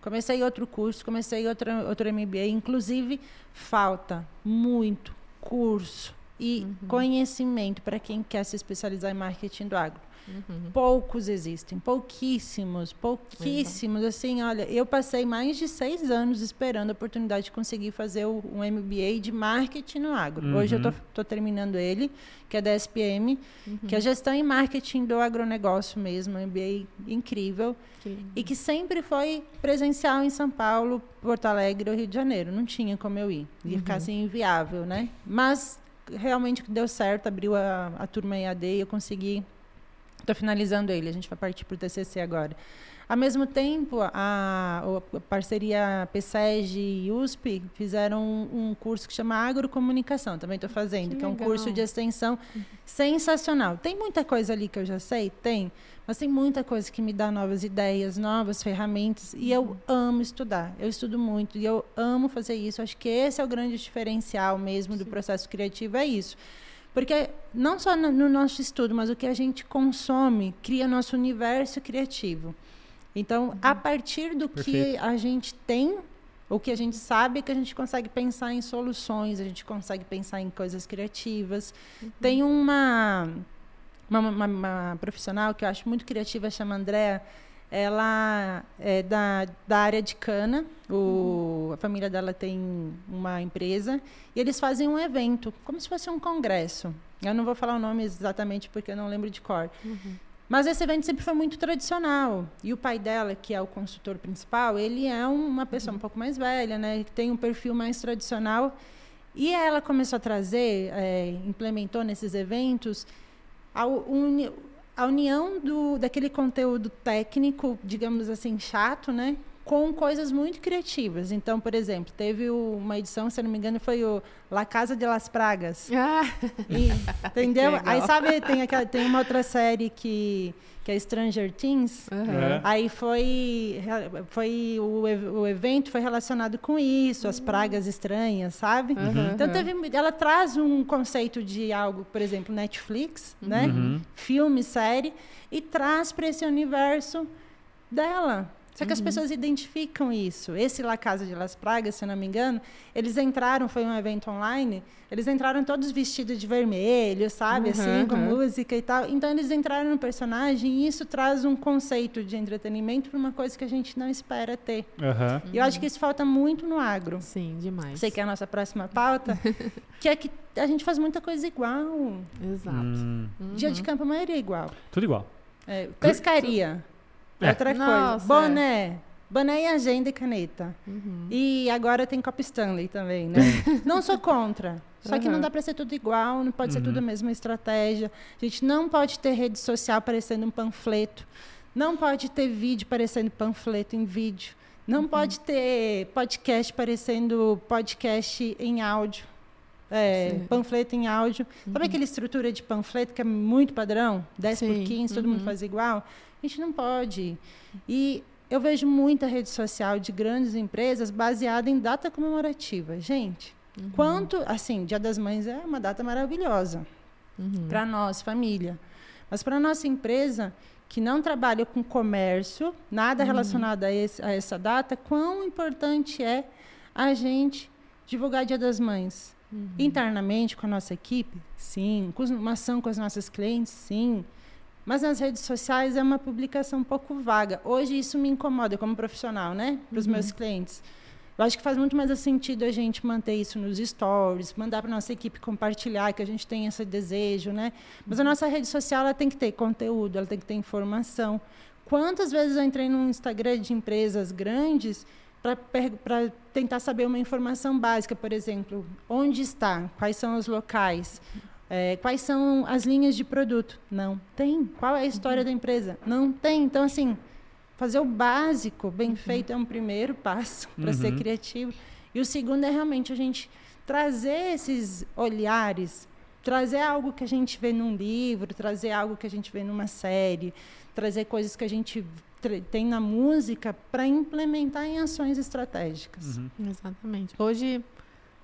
comecei outro curso, comecei outro, outro MBA. Inclusive, falta muito curso e Uhum. conhecimento para quem quer se especializar em marketing do agro. Uhum. Poucos existem, pouquíssimos, pouquíssimos. Assim, olha, eu passei mais de seis anos esperando a oportunidade de conseguir fazer o- um MBA de marketing no agro. Hoje eu Uhum. estou terminando ele, que é da SPM, Uhum. que é gestão em marketing do agronegócio mesmo, um MBA incrível. Que- E que sempre foi presencial em São Paulo, Porto Alegre ou Rio de Janeiro. Não tinha como eu ir. Ia ficar assim inviável, né? Mas realmente deu certo, abriu a, a turma EAD e eu consegui. Estou finalizando ele, a gente vai partir para o TCC agora. Ao mesmo tempo, a, a parceria PSEG e USP fizeram um, um curso que chama Agrocomunicação, também estou fazendo, Que que, é um curso de extensão sensacional. Tem muita coisa ali que eu já sei? Tem. Mas tem muita coisa que me dá novas ideias, novas ferramentas. E eu amo estudar. Eu estudo muito e eu amo fazer isso. Acho que esse é o grande diferencial mesmo do processo criativo, é isso. Porque não só no, no nosso estudo, mas o que a gente consome cria nosso universo criativo. Então, a partir do que Perfeito. a gente tem, o que a gente sabe é que a gente consegue pensar em soluções, a gente consegue pensar em coisas criativas. Tem uma, uma, uma- uma profissional que eu acho muito criativa, chama Andréa. Ela é da, da área de cana, o, a família dela tem uma empresa, e eles fazem um evento, como se fosse um congresso. Eu não vou falar o nome exatamente porque eu não lembro de cor. Mas esse evento sempre foi muito tradicional. E o pai dela, que é o consultor principal, ele é um- uma pessoa um pouco mais velha, né? Tem um perfil mais tradicional. E ela começou a trazer, eh, implementou nesses eventos a, a união do, daquele conteúdo técnico, digamos assim, chato, né? Com coisas muito criativas. Então, por exemplo, teve o- uma edição, se eu não me engano, foi o La Casa de las Pragas. Ah, E- entendeu? Aí sabe, tem, aquela, tem uma outra série que, que é Stranger Things. É. Aí foi, foi o, o evento foi relacionado com isso, as pragas estranhas, sabe? Aham, Então teve, ela traz um conceito de algo, por exemplo, Netflix, né? Uhum. Filme, série, e traz para esse universo dela. Só que as pessoas identificam isso. Esse La Casa de Las Pragas, se eu não me engano, eles entraram, foi um evento online, eles entraram todos vestidos de vermelho, sabe? Uhum, assim, com uhum. música e tal. Então eles entraram no personagem e isso traz um conceito de entretenimento para uma coisa que a gente não espera ter. E eu acho que isso falta muito no agro. Sim, demais. Sei que é a nossa próxima pauta, que é que a gente faz muita coisa igual. Exato. Hum, Dia de campo, a maioria é igual. tudo igual. É, pescaria. É. Outra Nossa, coisa. Boné. Boné e agenda e caneta. Uhum. E agora tem Copa Stanley também, né? Não sou contra. Só que Aham. não dá para ser tudo igual, não pode ser Uhum. tudo a mesma estratégia. A gente não pode ter rede social parecendo um panfleto. Não pode ter vídeo parecendo panfleto em vídeo. Não Uhum. pode ter podcast parecendo podcast em áudio. É, panfleto em áudio. Sabe aquela estrutura de panfleto que é muito padrão? 10 por Sim, 15, todo mundo uhum. faz igual? A gente não pode. E eu vejo muita rede social de grandes empresas baseada em data comemorativa. Gente, Uhum. quanto. Assim, Dia das Mães é uma data maravilhosa Uhum. para nós, família. Mas para nossa empresa, que não trabalha com comércio, nada Uhum. relacionado a, esse- a essa data, quão importante é a gente divulgar Dia das Mães? Uhum. Internamente, com a nossa equipe? Sim. Com uma ação com as nossas clientes? Sim. Mas nas redes sociais é uma publicação um pouco vaga. Hoje isso me incomoda como profissional, né? Para os Uhum. meus clientes. Eu acho que faz muito mais sentido a gente manter isso nos stories, mandar para nossa equipe compartilhar, que a gente tem esse desejo, né? Mas a nossa rede social ela tem que ter conteúdo, ela tem que ter informação. Quantas vezes eu entrei no Instagram de empresas grandes para tentar saber uma informação básica, por exemplo, onde está, quais são os locais, é, quais são as linhas de produto? Não tem. Qual é a história da empresa? Não tem. Então, assim, fazer o básico bem feito é um primeiro passo para ser Uhum. criativo. E o segundo é realmente a gente trazer esses olhares, trazer algo que a gente vê num livro, trazer algo que a gente vê numa série, trazer coisas que a gente tem na música para implementar em ações estratégicas. Uhum. Exatamente. Hoje,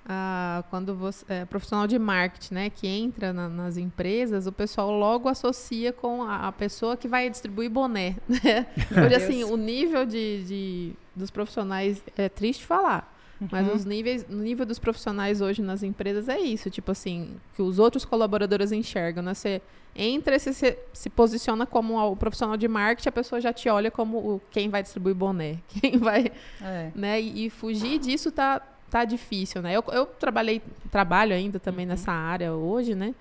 ah, quando você é profissional de marketing, né, que entra na- nas empresas, o pessoal logo associa com a, a pessoa que vai distribuir boné. Né? Hoje, assim, o nível de, de- dos profissionais é triste falar, Mas os níveis, o nível dos profissionais hoje nas empresas é isso, tipo assim, que os outros colaboradores enxergam, né? Você entra e você se, se posiciona como o profissional de marketing, a pessoa já te olha como o, quem vai distribuir boné, quem vai, É. né? E, e fugir disso tá, tá difícil, né? Eu, eu trabalhei, trabalho ainda também nessa área hoje, né?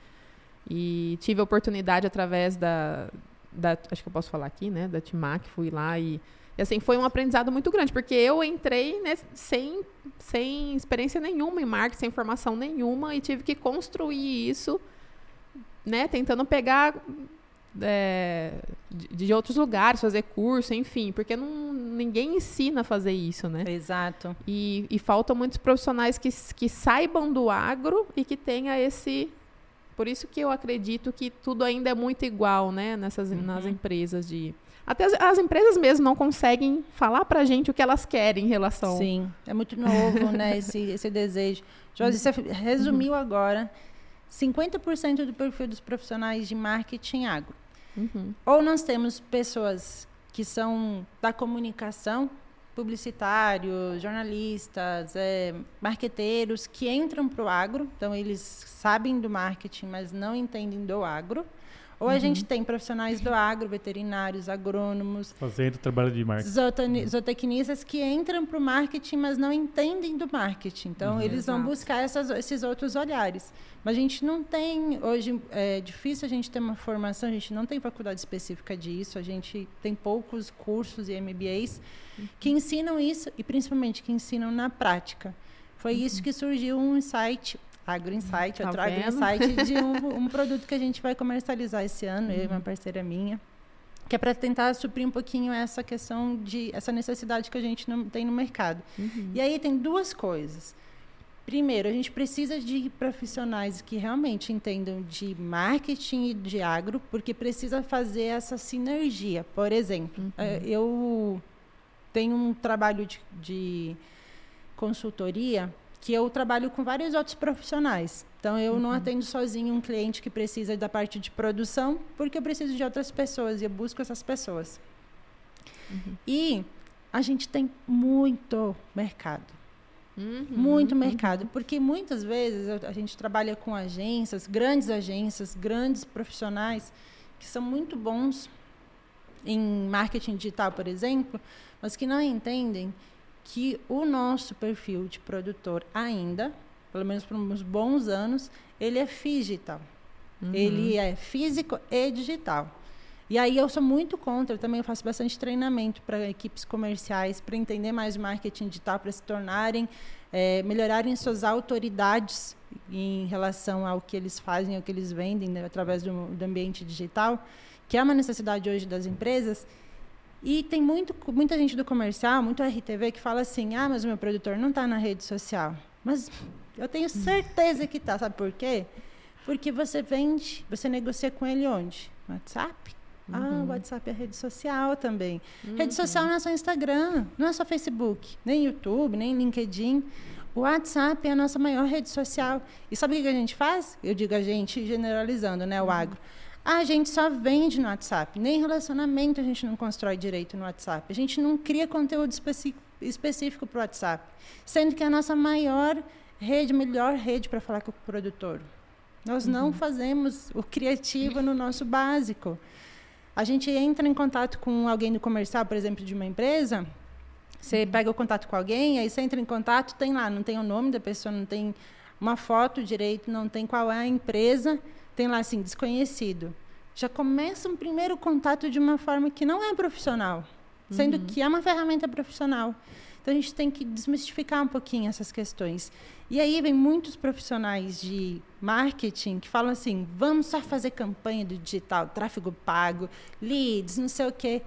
E tive a oportunidade através da, da acho que eu posso falar aqui, né? Da Timac, fui lá e, e, assim, foi um aprendizado muito grande, porque eu entrei né, sem, sem experiência nenhuma em marketing, sem formação nenhuma, e tive que construir isso, né? Tentando pegar é, de, de outros lugares, fazer curso, enfim, porque não, ninguém ensina a fazer isso, né? Exato. E, e faltam muitos profissionais que, que saibam do agro e que tenha esse. Por isso que eu acredito que tudo ainda é muito igual, né? Nessas, Nas empresas de. Até as, as empresas mesmo não conseguem falar pra gente o que elas querem em relação. Sim, é muito novo, né, esse, esse desejo. Josi, você resumiu agora 50% do perfil dos profissionais de marketing agro. Uhum. Ou nós temos pessoas que são da comunicação, publicitários, jornalistas, é, marqueteiros, que entram para o agro, então eles sabem do marketing, mas não entendem do agro. Ou a gente tem profissionais do agro, veterinários, agrônomos, Fazendo trabalho de marketing. zootani- zootecnistas que entram para o marketing, mas não entendem do marketing. Então, Uhum. eles vão buscar essas- esses outros olhares. Mas a gente não tem, hoje, é difícil a gente ter uma formação, a gente não tem faculdade específica disso, a gente tem poucos cursos e MBAs que ensinam isso, e principalmente que ensinam na prática. Foi isso que surgiu um insight, Agro Insight, Tá outro Agro vendo? Insight, de um, um produto que a gente vai comercializar esse ano, eu e uma parceira minha que é para tentar suprir um pouquinho essa questão de essa necessidade que a gente não tem no mercado. Uhum. E aí tem duas coisas. Primeiro, a gente precisa de profissionais que realmente entendam de marketing e de agro, porque precisa fazer essa sinergia. Por exemplo, eh, eu tenho um trabalho de, de consultoria que eu trabalho com vários outros profissionais. Então, eu não atendo sozinho um cliente que precisa da parte de produção, porque eu preciso de outras pessoas e eu busco essas pessoas. E a gente tem muito mercado. Uhum. Muito mercado. Porque muitas vezes a gente trabalha com agências, grandes agências, grandes profissionais, que são muito bons em marketing digital, por exemplo, mas que não entendem que o nosso perfil de produtor ainda, pelo menos por uns bons anos, ele é digital. Uhum. Ele é físico e digital. E aí eu sou muito contra, eu também faço bastante treinamento para equipes comerciais, para entender mais o marketing digital, para se tornarem, eh, melhorarem suas autoridades em relação ao que eles fazem, ao que eles vendem né, através do, do ambiente digital, que é uma necessidade hoje das empresas. E tem muito, muita gente do comercial, muito RTV, que fala assim: ah, mas o meu produtor não está na rede social. Mas eu tenho certeza que está. Sabe por quê? Porque você vende, você negocia com ele onde? WhatsApp? Ah, o WhatsApp é rede social também. Rede social não é só Instagram, não é só Facebook, nem YouTube, nem LinkedIn. O WhatsApp é a nossa maior rede social. E sabe o que a gente faz? Eu digo a gente generalizando, né? O agro. A gente só vende no WhatsApp. Nem relacionamento a gente não constrói direito no WhatsApp. A gente não cria conteúdo específico para o WhatsApp. Sendo que é a nossa maior rede, melhor rede para falar com o produtor. Nós não fazemos o criativo no nosso básico. A gente entra em contato com alguém do comercial, por exemplo, de uma empresa. Você pega o contato com alguém, aí você entra em contato, tem lá, não tem o nome da pessoa, não tem uma foto direito, não tem qual é a empresa, tem lá assim, desconhecido. Já começa um primeiro contato de uma forma que não é profissional, sendo que é uma ferramenta profissional. Então a gente tem que desmistificar um pouquinho essas questões. E aí vem muitos profissionais de marketing que falam assim: vamos só fazer campanha do digital, tráfego pago, leads, não sei o quê.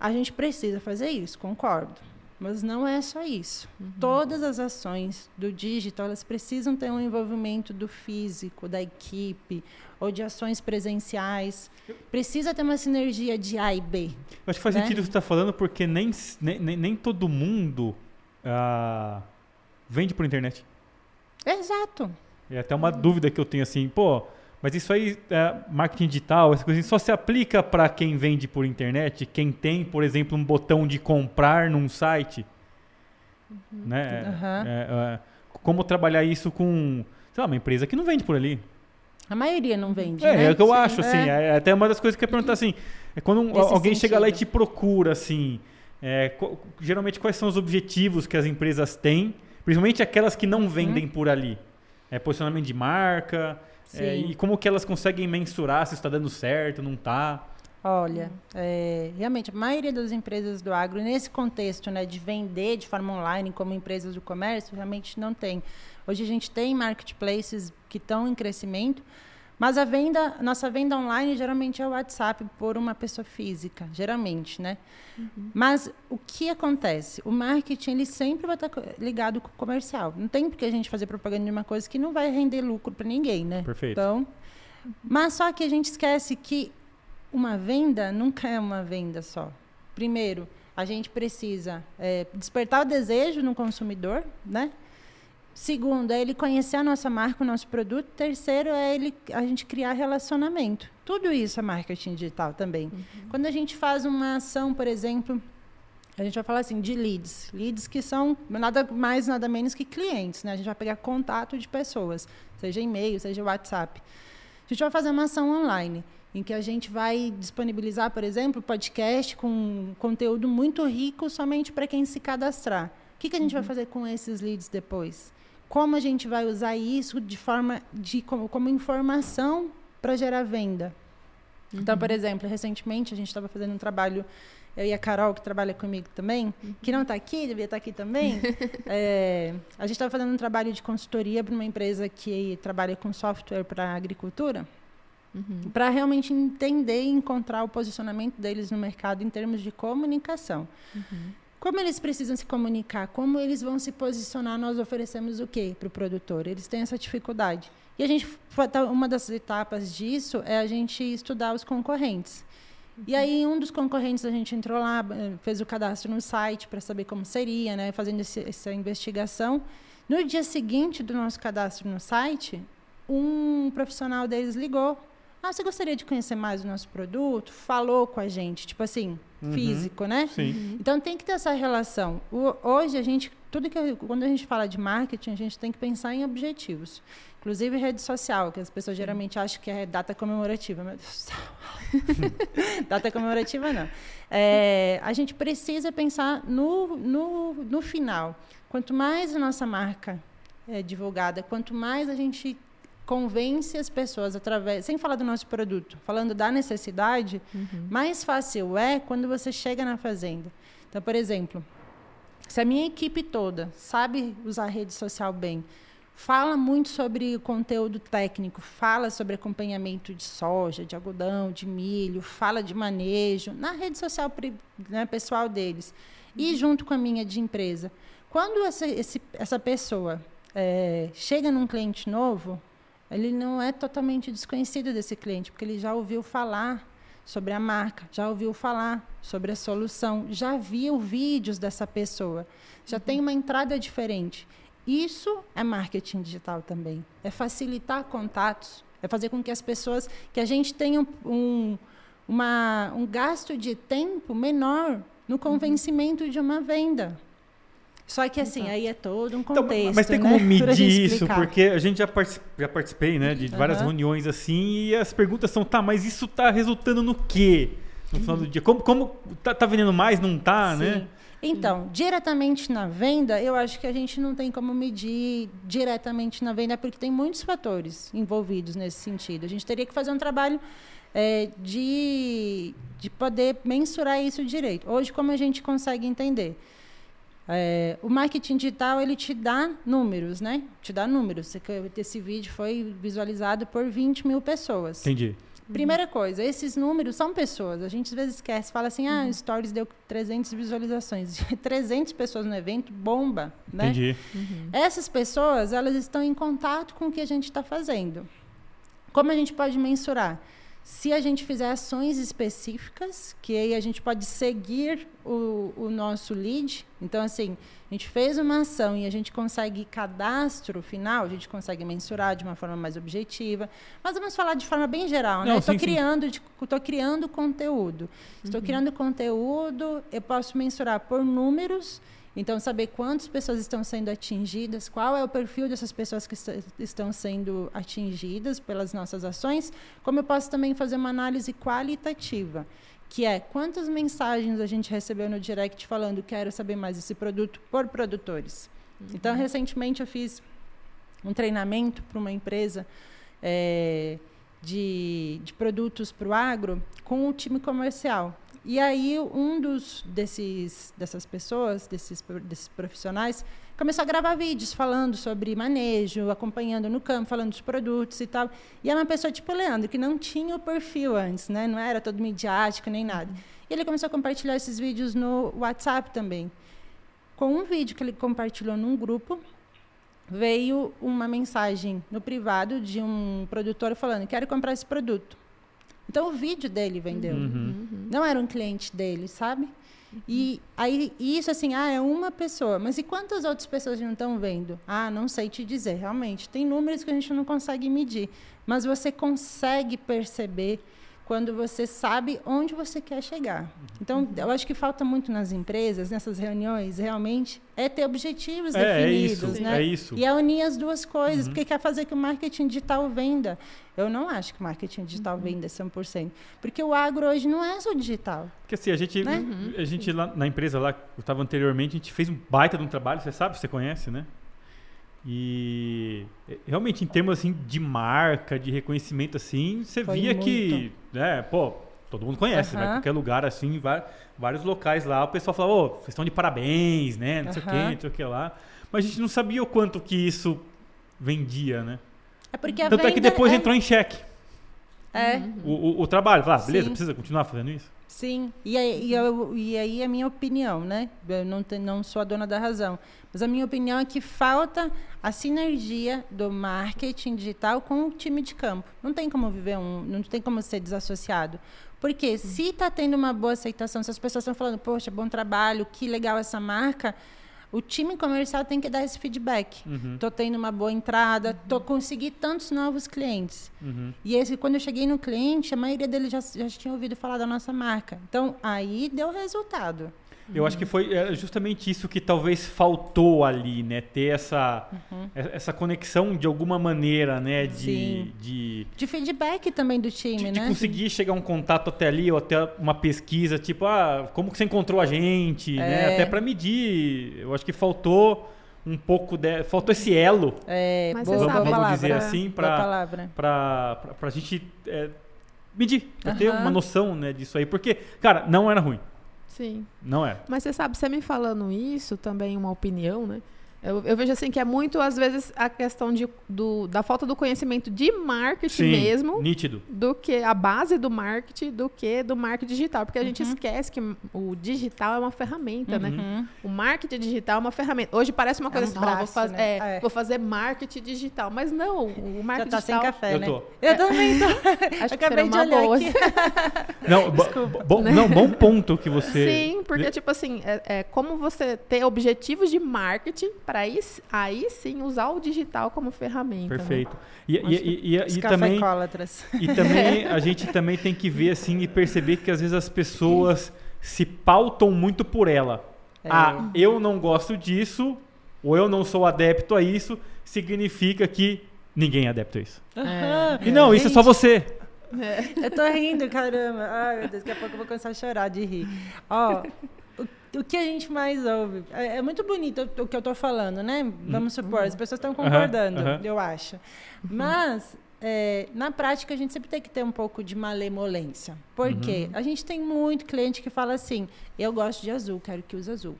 A gente precisa fazer isso, concordo. Mas não é só isso. Todas as ações do digital, elas precisam ter um envolvimento do físico, da equipe, ou de ações presenciais. Precisa ter uma sinergia de A e B. Eu acho que faz né? sentido o que você está falando, porque nem, nem, nem- todo mundo ah, vende por internet. Exato. É até uma dúvida que eu tenho assim, pô, mas isso aí, é, marketing digital, essa coisa assim, só se aplica para quem vende por internet, quem tem, por exemplo, um botão de comprar num site. Né? Aham. É, é, como trabalhar isso com sei lá, uma empresa que não vende por ali. A maioria não vende. É, né? é o que eu Sim. acho, assim. É. É. até uma das coisas que eu ia perguntar, assim, é quando alguém chega lá e sentido. te procura, assim, é, qu- geralmente quais são os objetivos que as empresas têm, principalmente aquelas que Uhum. não vendem por ali? É posicionamento de marca, é, e como que elas conseguem mensurar se está dando certo, não está? Olha, é, realmente, a maioria das empresas do agro, nesse contexto né, de vender de forma online como empresas do comércio, realmente não tem. Hoje a gente tem marketplaces que estão em crescimento, mas a venda, nossa venda online geralmente é o WhatsApp por uma pessoa física, geralmente, né? Mas o que acontece? O marketing ele sempre vai estar ligado com o comercial. Não tem porque a gente fazer propaganda de uma coisa que não vai render lucro para ninguém, né? Perfeito. Então, mas só que a gente esquece que uma venda nunca é uma venda só. Primeiro, a gente precisa é, despertar o desejo no consumidor, né? Segundo, é ele conhecer a nossa marca, o nosso produto. Terceiro, é ele, a gente criar relacionamento. Tudo isso é marketing digital também. Quando a gente faz uma ação, por exemplo, a gente vai falar assim de leads. Leads que são nada mais, nada menos que clientes. Né? A gente vai pegar contato de pessoas, seja e-mail, seja WhatsApp. A gente vai fazer uma ação online, em que a gente vai disponibilizar, por exemplo, podcast com conteúdo muito rico somente para quem se cadastrar. O que, que a gente vai fazer com esses leads depois? Como a gente vai usar isso de forma de como, como informação para gerar venda? Então, por exemplo, recentemente a gente estava fazendo um trabalho, eu e a Carol, que trabalha comigo também, que não está aqui, devia estar aqui também. é, a gente estava fazendo um trabalho de consultoria para uma empresa que trabalha com software para agricultura, para realmente entender e encontrar o posicionamento deles no mercado em termos de comunicação. Como eles precisam se comunicar? Como eles vão se posicionar? Nós oferecemos o quê para o produtor? Eles têm essa dificuldade. E a gente, uma das etapas disso é a gente estudar os concorrentes. E aí, um dos concorrentes, a gente entrou lá, eh, fez o cadastro no site para saber como seria, né? Fazendo esse, essa investigação. No dia seguinte do nosso cadastro no site, um profissional deles ligou. Ah, você gostaria de conhecer mais o nosso produto? Falou com a gente, tipo assim, Uhum. físico, né? Sim. Então tem que ter essa relação. O- hoje a gente, tudo que quando a gente fala de marketing, a gente tem que pensar em objetivos. Inclusive rede social, que as pessoas geralmente acham que é data comemorativa. Meu Deus do céu. data comemorativa não. É, a gente precisa pensar no, no, no final. Quanto mais a nossa marca é divulgada, quanto mais a gente convence as pessoas através, sem falar do nosso produto, falando da necessidade, mais fácil é quando você chega na fazenda. Então, por exemplo, se a minha equipe toda sabe usar rede social bem, fala muito sobre conteúdo técnico, fala sobre acompanhamento de soja, de algodão, de milho, fala de manejo na rede social né, pessoal deles e junto com a minha de empresa. Quando essa, esse- essa pessoa eh, chega num cliente novo, ele não é totalmente desconhecido desse cliente, porque ele já ouviu falar sobre a marca, já ouviu falar sobre a solução, já viu vídeos dessa pessoa, já tem uma entrada diferente. Isso é marketing digital também. É facilitar contatos, é fazer com que as pessoas, que a gente tenha um, uma, um gasto de tempo menor no convencimento de uma venda. Só que assim, aí é todo um Então, contexto. mas tem né, como pra medir isso? Porque a gente já, já participei né, de várias Aham. reuniões assim e as perguntas são, tá, mas isso tá resultando no quê? No final do dia. Como, como tá, tá vendendo mais, não tá, né? Sim. Então, diretamente na venda, eu acho que a gente não tem como medir diretamente na venda, porque tem muitos fatores envolvidos nesse sentido. A gente teria que fazer um trabalho é, de, de poder mensurar isso direito. Hoje, como a gente consegue entender? É, o marketing digital ele te dá números, né? Te dá números. Esse vídeo foi visualizado por 20 mil pessoas. Entendi. Primeira coisa, esses números são pessoas. A gente às vezes esquece, fala assim, ah, o Stories deu 300 visualizações. 300 pessoas no evento, bomba, né? Entendi. Essas pessoas, elas estão em contato com o que a gente está fazendo. Como a gente pode mensurar? Se a gente fizer ações específicas, que aí a gente pode seguir o, o nosso lead. Então, assim, a gente fez uma ação e a gente consegue cadastro final, a gente consegue mensurar de uma forma mais objetiva. Mas vamos falar de forma bem geral, né? Estou criando, tô criando conteúdo. Estou criando conteúdo, eu posso mensurar por números Então, saber quantas pessoas estão sendo atingidas, qual é o perfil dessas pessoas que est estão sendo atingidas pelas nossas ações, como eu posso também fazer uma análise qualitativa, que é quantas mensagens a gente recebeu no direct falando quero saber mais desse produto por produtores. Uhum. Então, recentemente eu fiz um treinamento para uma empresa é, de, de produtos para o agro com o time comercial. E aí um dos desses dessas pessoas, desses desses profissionais, começou a gravar vídeos falando sobre manejo, acompanhando no campo, falando dos produtos e tal. E é uma pessoa tipo Leandro, que não tinha o perfil antes, né? Não era todo midiático nem nada. E ele começou a compartilhar esses vídeos no WhatsApp também. Com um vídeo que ele compartilhou num grupo, veio uma mensagem no privado de um produtor falando: "Quero comprar esse produto". Então o vídeo dele vendeu. Uhum. Não era um cliente dele, sabe? E aí isso assim, ah, é uma pessoa, mas e quantas outras pessoas não estão vendo? Ah, não sei te dizer, realmente. Tem números que a gente não consegue medir, mas você consegue perceber quando você sabe onde você quer chegar. Então, eu acho que falta muito nas empresas, nessas reuniões, realmente, é ter objetivos é, é definidos, é isso, né? É isso. E é unir as duas coisas, uhum. porque quer fazer que o marketing digital venda. Eu não acho que o marketing digital uhum. venda 100%, porque o agro hoje não é só digital. Porque assim, a gente, né? a gente lá na empresa lá, eu estava anteriormente, a gente fez um baita de um trabalho, você sabe, você conhece, né? E realmente, em termos assim, de marca, de reconhecimento, assim, você Foi via muito. que, né, pô, todo mundo conhece, uhum. né? Qualquer lugar assim, vários locais lá, o pessoal fala, ô, oh, vocês estão de parabéns, né? Não uhum. sei o quê, não sei o que lá. Mas a gente não sabia o quanto que isso vendia, né? É porque Tanto é que depois é... entrou em xeque. É. O, o, o trabalho. Fala, ah, beleza, precisa continuar fazendo isso? Sim, e aí, e, eu, e aí a minha opinião, né? Eu não, te, não sou a dona da razão, mas a minha opinião é que falta a sinergia do marketing digital com o time de campo. Não tem como viver um, não tem como ser desassociado. Porque se está tendo uma boa aceitação, se as pessoas estão falando, poxa, bom trabalho, que legal essa marca, o time comercial tem que dar esse feedback. Uhum. Tô tendo uma boa entrada, tô conseguindo tantos novos clientes. Uhum. E esse, quando eu cheguei no cliente, a maioria deles já, já tinha ouvido falar da nossa marca. Então, aí deu resultado. Eu acho que foi é, justamente isso que talvez faltou ali, né? Ter essa, uhum. essa conexão de alguma maneira, né? De, de, de, feedback também do time, de, né? De conseguir chegar a um contato até ali, ou até uma pesquisa, tipo, ah, como que você encontrou a gente, né? é. né? Até para medir. Eu acho que faltou um pouco de, faltou esse elo é, Mas vamos, vamos dizer assim para para a gente é, medir para ter uma noção né disso aí porque cara não era ruim Sim. Não é. Mas você sabe, você me falando isso, também uma opinião, né? Eu, eu, vejo assim que é muito, às vezes, a questão de, do, da falta do conhecimento de marketing Sim, mesmo. Nítido. Do que a base do marketing, do que do marketing digital. Porque a uhum. gente esquece que o digital é uma ferramenta, né? uhum. né? O marketing digital é uma ferramenta. Hoje parece uma coisa é um assim, braço, vou, fazer, né? é, é. vou fazer marketing digital. Mas não, o marketing Já tá digital... sem café, eu né? Tô. Eu também tô. Acho Acabei de olhar boa. aqui. não, bo, não, bom ponto que você... Sim, porque, tipo assim, é, é como você ter objetivos de marketing para aí, aí sim usar o digital como ferramenta. Né? Perfeito. Né? E, e, e, e, e também, e também a gente também tem que ver assim e perceber que às vezes as pessoas se pautam muito por ela. É. Ah, eu não gosto disso, ou eu não sou adepto a isso, significa que ninguém é adepto a isso. É. E não, isso é só você. É. Eu tô rindo, caramba. Ai, meu Deus, daqui a pouco eu vou começar a chorar de rir. Ó, o que a gente mais ouve? É, é muito bonito o que eu estou falando, né? Vamos supor, as pessoas estão concordando, uhum, uhum. eu acho. Mas, é, na prática, a gente sempre tem que ter um pouco de malemolência. Por quê? Uhum. A gente tem muito cliente que fala assim: eu gosto de azul, quero que use azul.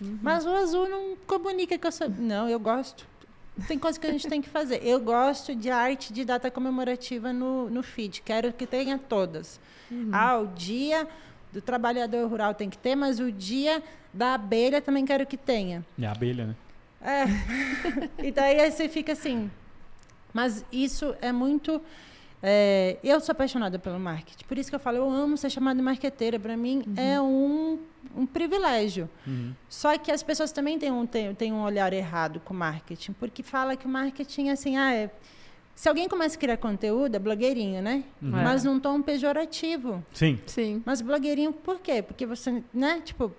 Uhum. Mas o azul não comunica que eu sou. Não, eu gosto. Tem coisa que a gente tem que fazer. Eu gosto de arte de data comemorativa no, no feed. Quero que tenha todas. Uhum. Ah, o dia do trabalhador rural tem que ter, mas o dia da abelha também quero que tenha. É a abelha, né? É. e daí aí você fica assim. Mas isso é muito. É, eu sou apaixonada pelo marketing, por isso que eu falo, eu amo ser chamada de marqueteira. Para mim uhum. é um, um privilégio. Uhum. Só que as pessoas também têm um, têm, têm um olhar errado com o marketing, porque fala que o marketing é assim, ah, é, se alguém começa a criar conteúdo, é blogueirinho, né? Uhum. Mas num tom pejorativo. Sim. Sim. Mas blogueirinho por quê? Porque você, né? Tipo,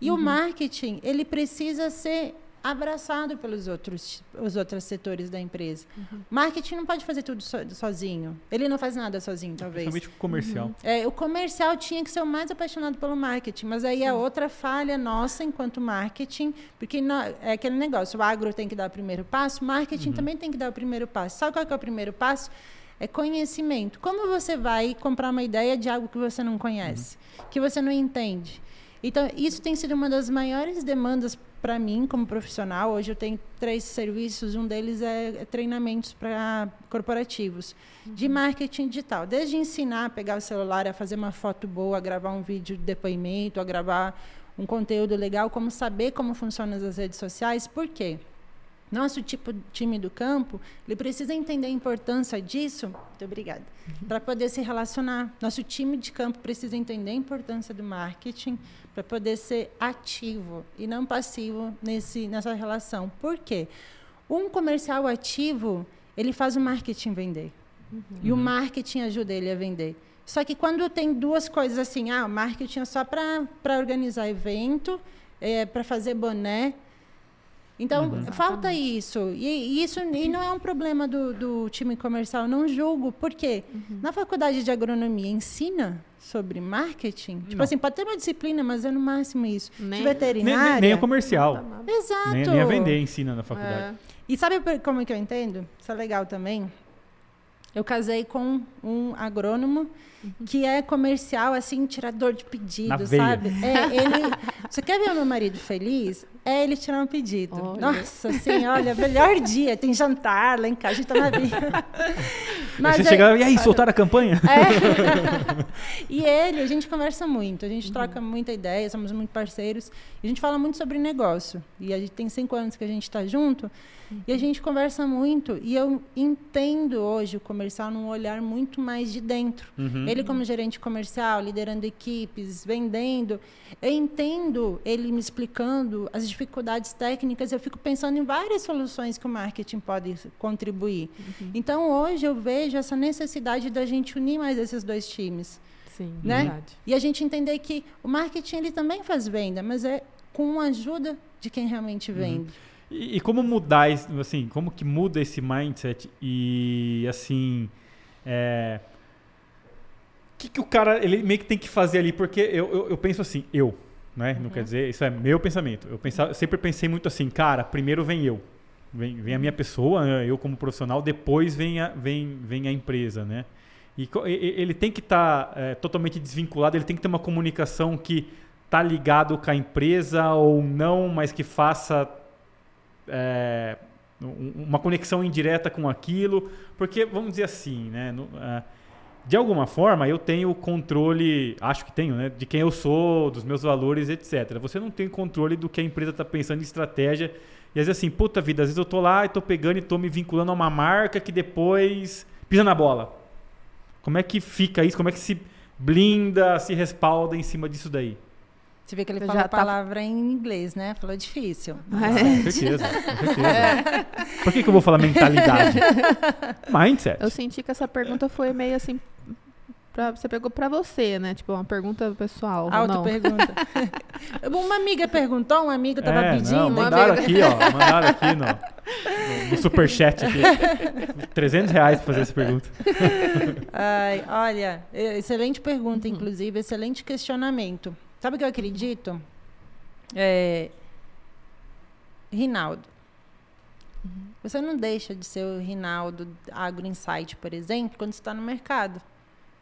E o marketing, ele precisa ser abraçado pelos outros os outros setores da empresa. Uhum. Marketing não pode fazer tudo so, sozinho. Ele não faz nada sozinho, talvez. Principalmente o comercial. É, o comercial tinha que ser o mais apaixonado pelo marketing, mas aí é outra falha nossa enquanto marketing, porque não- é aquele negócio, o agro tem que dar o primeiro passo, o marketing também tem que dar o primeiro passo. Sabe qual que é o primeiro passo? É conhecimento. Como você vai comprar uma ideia de algo que você não conhece, que você não entende? Então, isso tem sido uma das maiores demandas para mim como profissional. Hoje eu tenho três serviços, um deles é, é treinamentos para corporativos de marketing digital. Desde ensinar a pegar o celular, a fazer uma foto boa, a gravar um vídeo de depoimento, a gravar um conteúdo legal, como saber como funcionam as redes sociais. Por quê? Nosso tipo time do campo, ele precisa entender a importância disso. Muito obrigada. Para poder se relacionar. Nosso time de campo precisa entender a importância do marketing para poder ser ativo e não passivo nesse nessa relação. Por quê? Um comercial ativo, ele faz o marketing vender. E o marketing ajuda ele a vender. Só que quando tem duas coisas assim, ah, o marketing é só para organizar evento, é, para fazer boné. Então, falta isso. E, e isso e não é um problema do, do time comercial, não julgo. Por quê? Na faculdade de agronomia ensina sobre marketing. Tipo Não. assim, pode ter uma disciplina, mas é no máximo isso. Nem- de veterinária. nem, nem o comercial. Exato. Nem, nem a vender ensina na faculdade. É. E sabe por- como que eu entendo? Isso é legal também. Eu casei com um agrônomo que é comercial, assim, tirador de Na pedido, veia. sabe? É, ele. Você quer ver o meu marido feliz? É ele tirar um pedido. Olha. Nossa, assim, olha, melhor dia. Tem jantar lá em casa, a gente tá na vida. Aí você é- chega, e aí, soltaram a campanha? é. e ele, a gente conversa muito, a Uhum. gente troca muita ideia, somos muito parceiros. A gente fala muito sobre negócio. E a gente tem cinco anos que a gente está junto. E Uhum. a gente conversa muito. E eu entendo hoje o comercial num olhar muito mais de dentro. Uhum. Ele, como gerente comercial, liderando equipes, vendendo, eu entendo ele me explicando as dificuldades técnicas. Eu fico pensando em várias soluções que o marketing pode contribuir. Uhum. Então, hoje eu vejo essa necessidade da gente unir mais esses dois times. Sim, Né? verdade. E a gente entender que o marketing ele também faz venda, mas é com a ajuda de quem realmente vende. E, e como mudar, assim, como que muda esse mindset e, assim, é... O que, que o cara, ele meio que tem que fazer ali? Porque eu, eu, eu penso assim, eu, né? Não quer dizer, isso é meu pensamento. Eu, pensava, eu sempre pensei muito assim, cara, primeiro vem eu. Vem, vem a minha pessoa, né, eu como profissional, depois vem a, vem, vem a empresa, né? E ele tem que estar totalmente desvinculado, ele tem que ter uma comunicação que tá ligado com a empresa ou não, mas que faça é, um- uma conexão indireta com aquilo, porque vamos dizer assim, né? no- ah, de alguma forma eu tenho controle, acho que tenho, né? De quem eu sou, dos meus valores, etc. Você não tem controle do que a empresa está pensando em estratégia. E às vezes assim, puta vida, às vezes eu tô lá e tô pegando e tô me vinculando a uma marca que depois pisa na bola. Como é que fica isso? Como é que se blinda, se respalda em cima disso daí? Você vê que ele Você fala a tá- palavra em inglês, né? Falou difícil. Com certeza, com certeza. Por que, que eu vou falar mentalidade? Mindset. Eu senti que essa pergunta foi meio assim. Pra, você pegou pra você, né? Tipo, uma pergunta pessoal. Auto não. pergunta. uma amiga perguntou, um amigo estava É, pedindo. Não, uma mandaram amiga- aqui, ó. Mandaram aqui no, no, superchat aqui. 300 reais pra fazer essa pergunta. Ai, olha, excelente pergunta, inclusive, excelente questionamento. Sabe o que eu acredito? É, Rinaldo. Você não deixa de ser o Rinaldo Agro Insight, por exemplo, quando você está no mercado.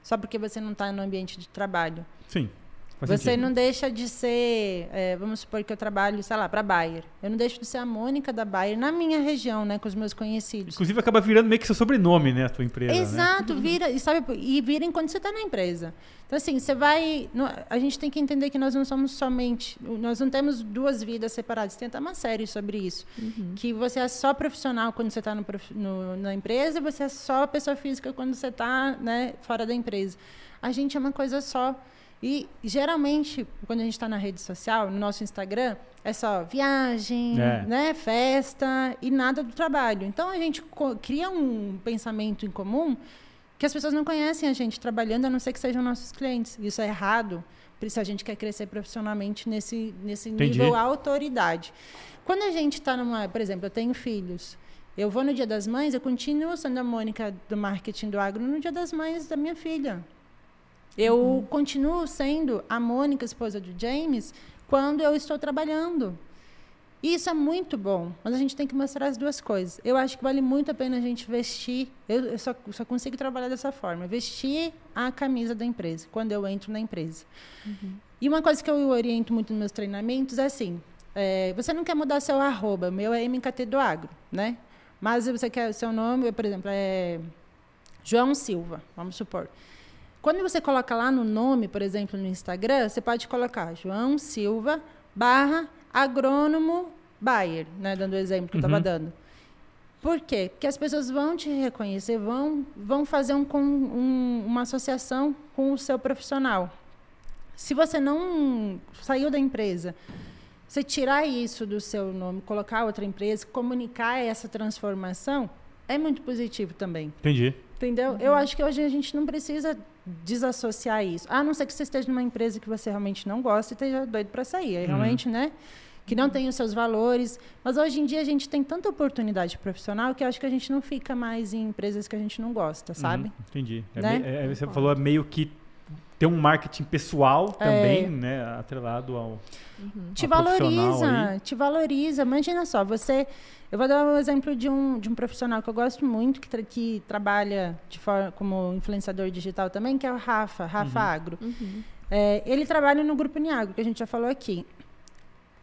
Só porque você não está no ambiente de trabalho. Sim. Faz Você sentido. não deixa de ser, é, vamos supor que eu trabalho, sei lá, para Bayer. Eu não deixo de ser a Mônica da Bayer na minha região, né, com os meus conhecidos. Inclusive acaba virando meio que seu sobrenome, né? A tua empresa. Né? Exato, vira, e sabe, e vira enquanto você está na empresa. Então, assim, você vai. no- a gente tem que entender que nós não somos somente. Nós não temos duas vidas separadas. Tem até uma série sobre isso. Que você é só profissional quando você está no, prof- no- na empresa, e você é só pessoa física quando você está né, fora da empresa. A gente é uma coisa só. E geralmente, quando a gente está na rede social, no nosso Instagram, é só viagem, É. né, festa e nada do trabalho. Então a gente cria um pensamento em comum que as pessoas não conhecem a gente trabalhando, a não ser que sejam nossos clientes. Isso é errado. Por isso a gente quer crescer profissionalmente nesse, nesse nível autoridade. Quando a gente está numa. Por exemplo, eu tenho filhos. Eu vou no Dia das Mães, eu continuo sendo a Mônica do marketing do agro no Dia das Mães da minha filha. Eu uhum. continuo sendo a Mônica, esposa do James, quando eu estou trabalhando. E isso é muito bom, mas a gente tem que mostrar as duas coisas. Eu acho que vale muito a pena a gente vestir, eu, eu só, só, consigo trabalhar dessa forma, vestir a camisa da empresa, quando eu entro na empresa. Uhum. E uma coisa que eu oriento muito nos meus treinamentos é assim, é, você não quer mudar seu arroba, meu é MKT do Agro, né? Mas você quer o seu nome, por exemplo, é João Silva, vamos supor. Quando você coloca lá no nome, por exemplo, no Instagram, você pode colocar João Silva barra agrônomo Bayer, né, dando o exemplo que eu estava uhum. dando. Por quê? Porque as pessoas vão te reconhecer, vão, vão fazer um, um, uma associação com o seu profissional. Se você não saiu da empresa, você tirar isso do seu nome, colocar outra empresa, comunicar essa transformação, é muito positivo também. Entendi. Entendeu? Uhum. Eu acho que hoje a gente não precisa desassociar isso. A não ser que você esteja numa empresa que você realmente não gosta e esteja doido para sair. Aí, uhum. realmente, né? Que não tem os seus valores. Mas hoje em dia a gente tem tanta oportunidade profissional que eu acho que a gente não fica mais em empresas que a gente não gosta, sabe? Uhum. Entendi. É né? É, é, você falou é meio que ter um marketing pessoal também, é. né? Atrelado ao. Uhum. Te valoriza, aí. te valoriza. Imagina só, você. Eu vou dar um exemplo de um, de um profissional que eu gosto muito, que, tra que trabalha de forma, como influenciador digital também, que é o Rafa, Rafa uhum. Agro. Uhum. É, ele trabalha no Grupo Niagro, que a gente já falou aqui.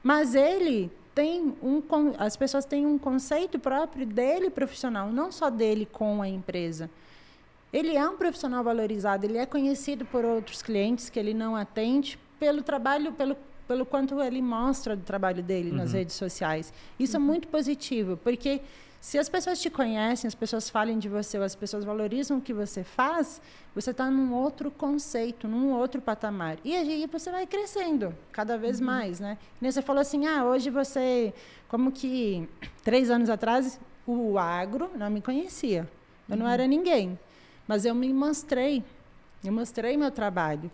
Mas ele tem um. As pessoas têm um conceito próprio dele profissional, não só dele com a empresa. Ele é um profissional valorizado, ele é conhecido por outros clientes que ele não atende pelo trabalho, pelo pelo quanto ele mostra do trabalho dele uhum. nas redes sociais. Isso é uhum. é muito positivo, porque se as pessoas te conhecem, as pessoas falem de você, ou as pessoas valorizam o que você faz, você está num outro conceito, num outro patamar. E aí você vai crescendo cada vez uhum. mais, né? E você falou assim, ah, hoje você, como que três anos atrás, o agro não me conhecia. Eu não uhum. era ninguém. Mas eu me mostrei, eu mostrei meu trabalho.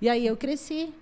E aí eu cresci,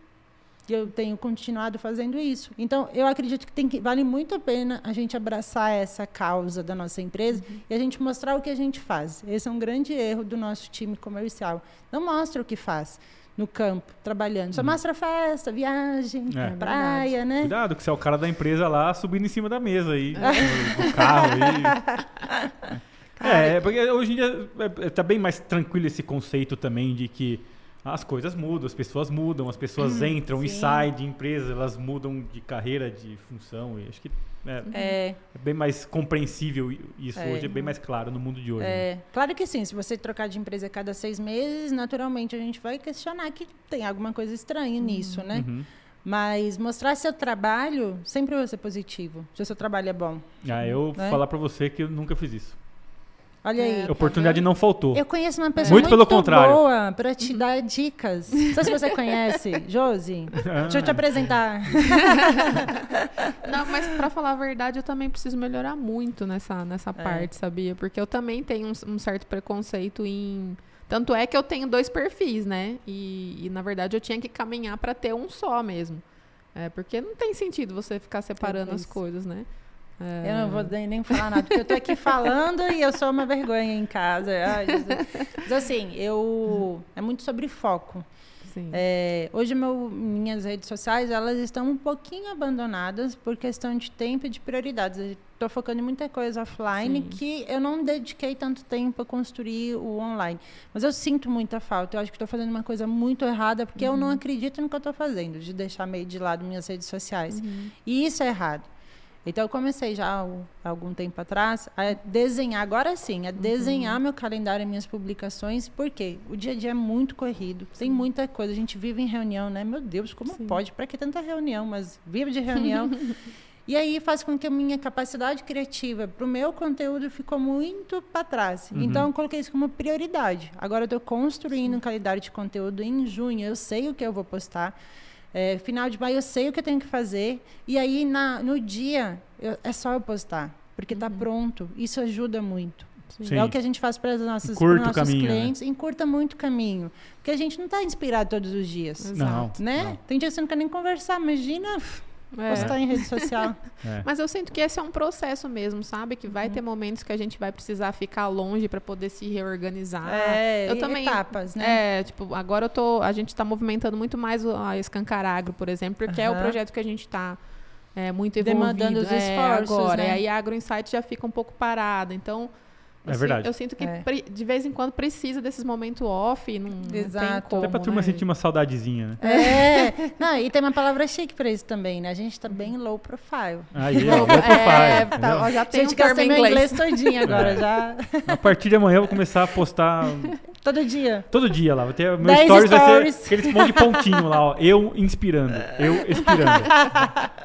e eu tenho continuado fazendo isso. Então, eu acredito que, tem que vale muito a pena a gente abraçar essa causa da nossa empresa uhum. e a gente mostrar o que a gente faz. Esse é um grande erro do nosso time comercial. Não mostra o que faz no campo, trabalhando. Só uhum. mostra festa, viagem, é. praia, é né? Cuidado, que você é o cara da empresa lá subindo em cima da mesa aí, no, carro aí. é, porque hoje em dia está é, bem mais tranquilo esse conceito também de que as coisas mudam, as pessoas mudam, as pessoas hum, entram sim. e saem de empresas, elas mudam de carreira, de função. E acho que é, é. é bem mais compreensível isso é. hoje, é bem mais claro no mundo de hoje. É. Né? Claro que sim, se você trocar de empresa a cada seis meses, naturalmente a gente vai questionar que tem alguma coisa estranha uhum. nisso, né? Uhum. Mas mostrar seu trabalho sempre vai ser positivo, se o seu trabalho é bom. Ah, eu vou né? falar para você que eu nunca fiz isso. Olha aí. A oportunidade não faltou. Eu conheço uma pessoa muito, muito pelo contrário. boa para te dar dicas. Não sei se você conhece. Josi, deixa eu te apresentar. Não, mas para falar a verdade, eu também preciso melhorar muito nessa, nessa é. parte, sabia? Porque eu também tenho um, um, certo preconceito em. Tanto é que eu tenho dois perfis, né? E, e na verdade eu tinha que caminhar para ter um só mesmo. É, porque não tem sentido você ficar separando as coisas, né? É... Eu não vou nem falar nada, porque eu tô aqui falando e eu sou uma vergonha em casa. Ai, Mas assim, eu. É muito sobre foco. É, hoje meu, minhas redes sociais elas estão um pouquinho abandonadas por questão de tempo e de prioridades. Estou focando em muita coisa offline Sim. que eu não dediquei tanto tempo a construir o online. Mas eu sinto muita falta. Eu acho que estou fazendo uma coisa muito errada porque uhum. eu não uhum. acredito no que eu estou fazendo, de deixar meio de lado minhas redes sociais. Uhum. E isso é errado. Então, eu comecei já há algum tempo atrás a desenhar, agora sim, a uhum. desenhar meu calendário e minhas publicações, porque o dia a dia é muito corrido, tem muita coisa, a gente vive em reunião, né? Meu Deus, como sim. pode? Para que tanta reunião? Mas vive de reunião. e aí faz com que a minha capacidade criativa para o meu conteúdo ficou muito para trás. Uhum. Então, eu coloquei isso como prioridade. Agora, eu estou construindo sim. um calendário de conteúdo em junho, eu sei o que eu vou postar. É, final de maio eu sei o que eu tenho que fazer. E aí, na, no dia, eu, é só eu postar. Porque está uhum. pronto. Isso ajuda muito. Sim. É o que a gente faz para os nossos, nossos caminho, né? clientes, encurta muito o caminho. Porque a gente não está inspirado todos os dias. Não, Né? não. Tem dia que você não quer nem conversar, imagina É. postar em rede social. É. Mas eu sinto que esse é um processo mesmo, sabe? Que Uhum. vai ter momentos que a gente vai precisar ficar longe para poder se reorganizar. é, eu e também- etapas, né? É, tipo, agora eu tô, a gente está movimentando muito mais o- a Escancar Agro, por exemplo, porque é o projeto que a gente está muito envolvido Demandando os é, esforços, agora. né? E aí a Agro Insight já fica um pouco parada. Então, É eu si- verdade. eu sinto que É. de vez em quando precisa desses momentos off, não, não tem Exato. como, Até pra turma né? sentir uma saudadezinha, né? É. Não, e tem uma palavra chique para isso também, né? A gente tá bem low profile. Aí, low É, profile. tá, entendeu? ó, já tem gente, um termo em inglês. inglês todinho agora, É. já. A partir de amanhã eu vou começar a postar Todo dia. todo dia lá. Vai ter, meu Dez stories, vai stories. ser aqueles monte de pontinho lá, ó. Eu inspirando, eu expirando.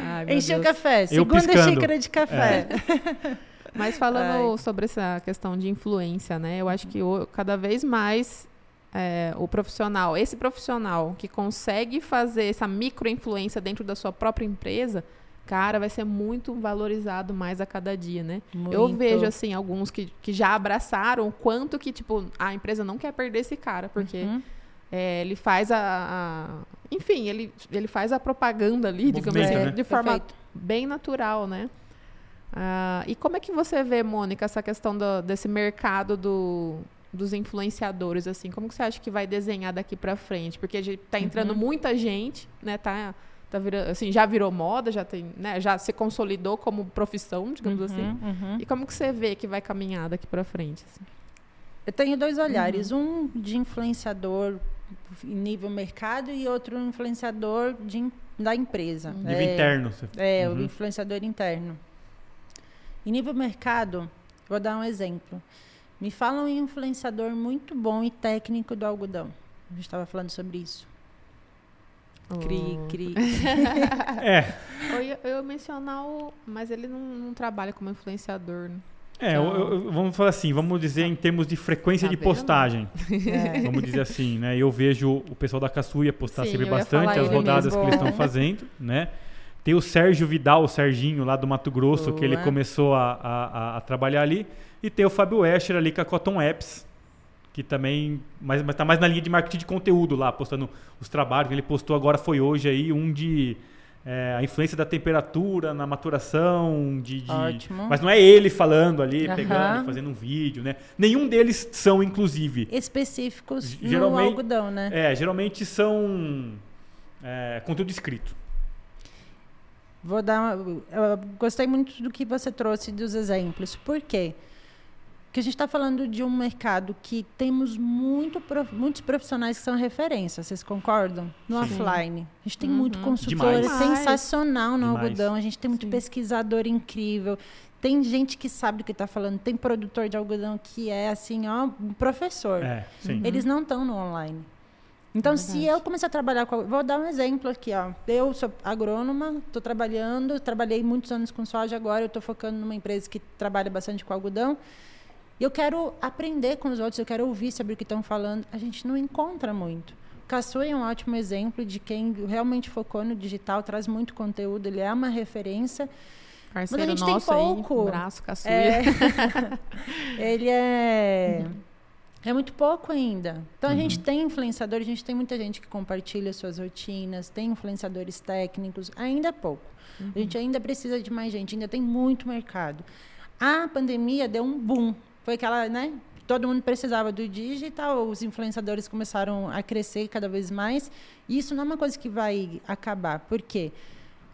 Ai, Enchi o Deus. café. Segunda xícara de café. Mas falando sobre essa questão de influência, né? Eu acho que o- cada vez mais é, o profissional, esse profissional que consegue fazer essa micro-influência dentro da sua própria empresa, cara, vai ser muito valorizado mais a cada dia, né? Eu Muito. vejo, assim, alguns que, que já abraçaram o quanto que, tipo, a empresa não quer perder esse cara, porque Uhum. é, ele faz a, a- Enfim, ele, ele faz a propaganda ali, digamos assim, né? de forma Perfeito. bem natural, né? Ah, e como é que você vê, Mônica, essa questão do- desse mercado do, dos influenciadores, assim? Como que você acha que vai desenhar daqui pra frente? Porque a gente tá entrando Uhum. muita gente, né? Tá, tá virando, assim, já virou moda, já tem, né? Já se consolidou como profissão, digamos assim. Uhum, uhum. E como que você vê que vai caminhar daqui pra frente? assim? Eu tenho dois olhares, Uhum. um de influenciador em nível mercado e outro influenciador de, da empresa. Uhum. Nível É, interno. você- É, Uhum. o influenciador interno. Em nível mercado, vou dar um exemplo. Me fala um influenciador muito bom e técnico do algodão. A gente estava falando sobre isso. Cri, cri. É, Eu ia, eu ia mencionar o. Mas ele não, não trabalha como influenciador, né? é eu- eu- vamos falar assim, vamos dizer em termos de frequência Tá de postagem. É. Vamos dizer assim, né? Eu vejo o pessoal da Caçuia postar Sim, sempre bastante as rodadas mesmo. que eles estão fazendo, né? Tem o Sérgio Vidal, o Serginho, lá do Mato Grosso, que ele Boa. começou a, a- a- trabalhar ali. E tem o Fábio Escher ali com a Cotton Apps, que também mas, mas tá mais na linha de marketing de conteúdo lá, postando os trabalhos que ele postou agora foi hoje aí, um de é, a influência da temperatura na maturação, de, de- Ótimo. mas não é ele falando ali, Aham. pegando, fazendo um vídeo, né? Nenhum deles são, inclusive. Específicos no Geralmente- algodão, né? É, geralmente são é, conteúdo escrito. Vou dar. Uma, eu gostei muito do que você trouxe dos exemplos. Por quê? Porque a gente está falando de um mercado que temos muito, prof- muitos profissionais que são referência, vocês concordam? No Sim. offline. A gente tem Uhum. muito consultor Demais. sensacional no Demais. algodão, a gente tem muito Sim. pesquisador incrível. Tem gente que sabe do que está falando, tem produtor de algodão que é assim, ó, um professor. É, sim. Eles não estão no online. Então, se verdade. eu começar a trabalhar com. Vou dar um exemplo aqui, ó. Eu sou agrônoma, estou trabalhando, trabalhei muitos anos com soja, agora eu estou focando numa empresa que trabalha bastante com algodão. E eu quero aprender com os outros, eu quero ouvir sobre o que estão falando. A gente não encontra muito. Caçu é um ótimo exemplo de quem realmente focou no digital, traz muito conteúdo, ele é uma referência. Parceiro gente tem pouco. aí, braço, caçuia. É, ele é. É muito pouco ainda. Então a gente tem influenciador, a gente tem muita gente que compartilha suas rotinas, tem influenciadores técnicos, ainda é pouco. A gente ainda precisa de mais gente, ainda tem muito mercado. A pandemia deu um boom. Foi aquela, né? Todo mundo precisava do digital, os influenciadores começaram a crescer cada vez mais. E isso não é uma coisa que vai acabar. Por quê?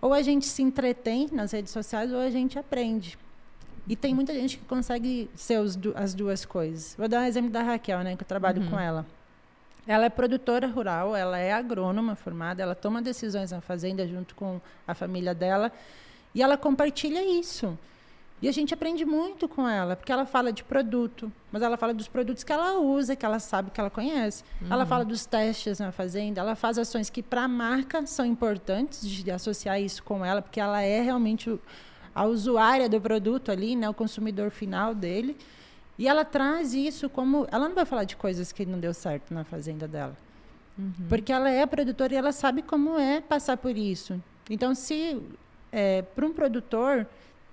Ou a gente se entretém nas redes sociais ou a gente aprende. E tem muita gente que consegue ser os as duas coisas. Vou dar um exemplo da Raquel, né, que eu trabalho com ela. Ela é produtora rural, ela é agrônoma formada, ela toma decisões na fazenda junto com a família dela e ela compartilha isso. E a gente aprende muito com ela, porque ela fala de produto, mas ela fala dos produtos que ela usa, que ela sabe que ela conhece. Ela fala dos testes na fazenda, ela faz ações que para a marca são importantes de associar isso com ela, porque ela é realmente o- a usuária do produto ali, né, o consumidor final dele. E ela traz isso como. Ela não vai falar de coisas que não deu certo na fazenda dela. Porque ela é produtora e ela sabe como é passar por isso. Então, se para um produtor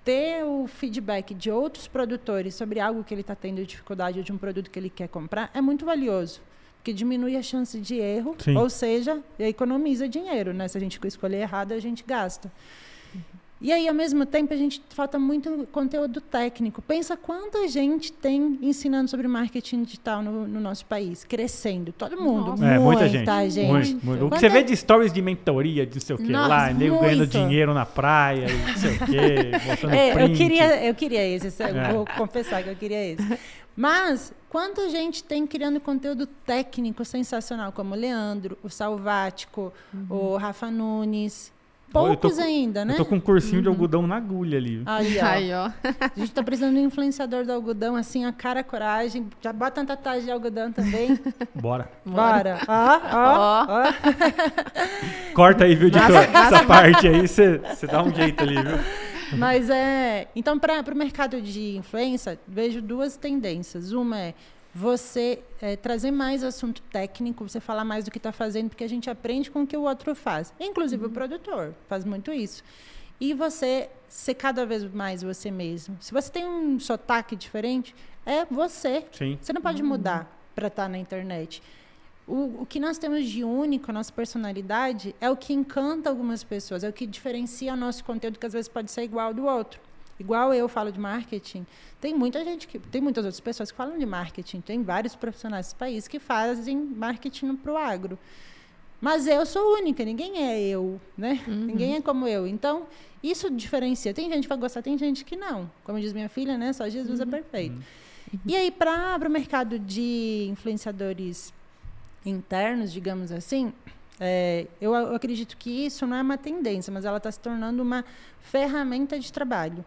ter o feedback de outros produtores sobre algo que ele está tendo dificuldade ou de um produto que ele quer comprar é muito valioso. Porque diminui a chance de erro, Sim. ou seja, economiza dinheiro, né? Se a gente escolher errado, a gente gasta. E aí, ao mesmo tempo, a gente falta muito conteúdo técnico. Pensa quanta gente tem ensinando sobre marketing digital no, no nosso país, crescendo. Todo mundo. Nossa. É, muita muita gente. Muito, muito. O que você é- vê de stories de mentoria, de não sei o que Nossa, lá, nego ganhando dinheiro na praia não sei o mostrando É, eu queria, eu queria esse, eu É. vou confessar que eu queria esse. Mas quanta gente tem criando conteúdo técnico sensacional, como o Leandro, o Salvático, o Rafa Nunes. Poucos com- ainda, né? Eu tô com um cursinho de algodão na agulha ali. Aí, ó. Aí, ó. A gente tá precisando de um influenciador do algodão, assim, a cara, a coragem. Já bota uma tatuagem de algodão também. Bora. Bora. Ó, ó, ó. Corta aí, viu, editor? Essa parte aí, você você dá um jeito ali, viu? Mas é. Então, para o mercado de influência, vejo duas tendências. Uma é você é, trazer mais assunto técnico, você falar mais do que está fazendo, porque a gente aprende com o que o outro faz. Inclusive o produtor faz muito isso. E você ser cada vez mais você mesmo. Se você tem um sotaque diferente, é você. Sim. Você não pode mudar para estar na internet. O, o que nós temos de único, a nossa personalidade, é o que encanta algumas pessoas, é o que diferencia o nosso conteúdo, que às vezes pode ser igual ao do outro. Igual eu falo de marketing, tem muita gente que. Tem muitas outras pessoas que falam de marketing, tem vários profissionais desse país que fazem marketing para o agro. Mas eu sou única, ninguém é eu, né? Ninguém é como eu. Então, isso diferencia. Tem gente que vai gostar, tem gente que não. Como diz minha filha, né? Só Jesus é perfeito. E aí, para o mercado de influenciadores internos, digamos assim, é, eu, eu acredito que isso não é uma tendência, mas ela está se tornando uma ferramenta de trabalho.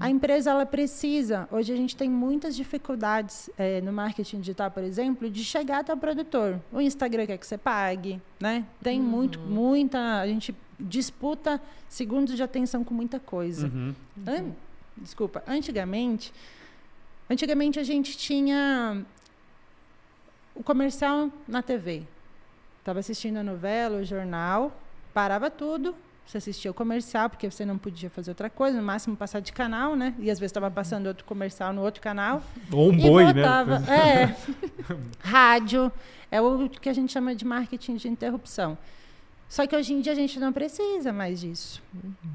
A empresa ela precisa. Hoje a gente tem muitas dificuldades é, no marketing digital, por exemplo, de chegar até o produtor. O Instagram quer que você pague, né? Tem muito, muita. A gente disputa segundos de atenção com muita coisa. Uhum. An- Desculpa, antigamente, antigamente a gente tinha o comercial na TV. Estava assistindo a novela, o jornal, parava tudo, você assistia o comercial, porque você não podia fazer outra coisa, no máximo passar de canal, né? E às vezes estava passando outro comercial no outro canal. Ou um boi, voltava. né? É. Rádio. É o que a gente chama de marketing de interrupção. Só que hoje em dia a gente não precisa mais disso.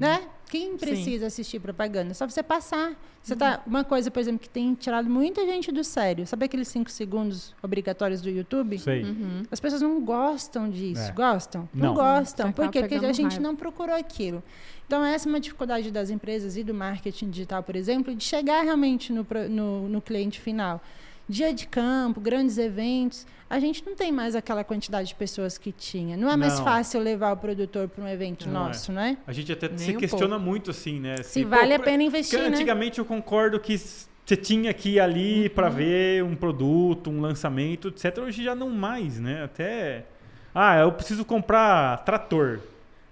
Né? Quem precisa assistir propaganda? É só você passar. Você tá, uma coisa, por exemplo, que tem tirado muita gente do sério. Sabe aqueles cinco segundos obrigatórios do YouTube? Sei. As pessoas não gostam disso. É. Gostam? Não, Não. gostam. Por quê? Porque a gente raiva. não procurou aquilo. Então, essa é uma dificuldade das empresas e do marketing digital, por exemplo, de chegar realmente no, no, no cliente final. Dia de campo, grandes eventos, a gente não tem mais aquela quantidade de pessoas que tinha. Não é mais Não. fácil levar o produtor para um evento Não é. nosso, né? A gente até Nem se um questiona muito, assim, né? Se vale a pena investir, Porque né? Antigamente eu concordo que você tinha que ir ali Uhum. pra ver um produto, um lançamento, etc. Hoje já não mais, né? Até. Ah, eu preciso comprar trator.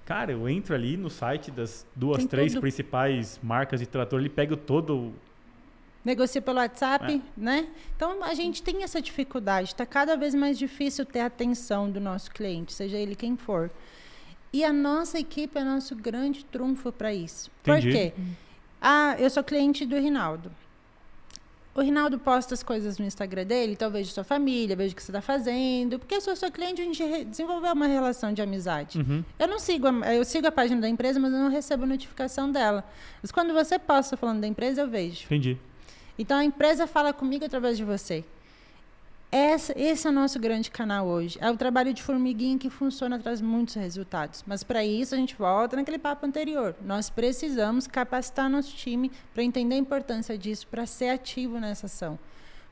Cara, eu entro ali no site das duas, Tem três tudo. principais marcas de trator, ele pega todo. Negocia pelo WhatsApp, É. né? Então a gente tem essa dificuldade. Está cada vez mais difícil ter a atenção do nosso cliente, seja ele quem for. E a nossa equipe é nosso grande trunfo para isso. Entendi. Por quê? Ah, eu sou cliente do Rinaldo. O Rinaldo posta as coisas no Instagram dele, então eu vejo sua família, vejo o que você está fazendo. Porque eu sou seu cliente, a gente desenvolveu uma relação de amizade. Uhum. Eu não sigo, a, eu sigo a página da empresa, mas eu não recebo notificação dela. Mas quando você posta falando da empresa, eu vejo. Entendi. Então a empresa fala comigo através de você. Essa, esse é o nosso grande canal hoje. É o trabalho de formiguinha que funciona, traz muitos resultados. Mas para isso a gente volta naquele papo anterior. Nós precisamos capacitar nosso time para entender a importância disso, para ser ativo nessa ação.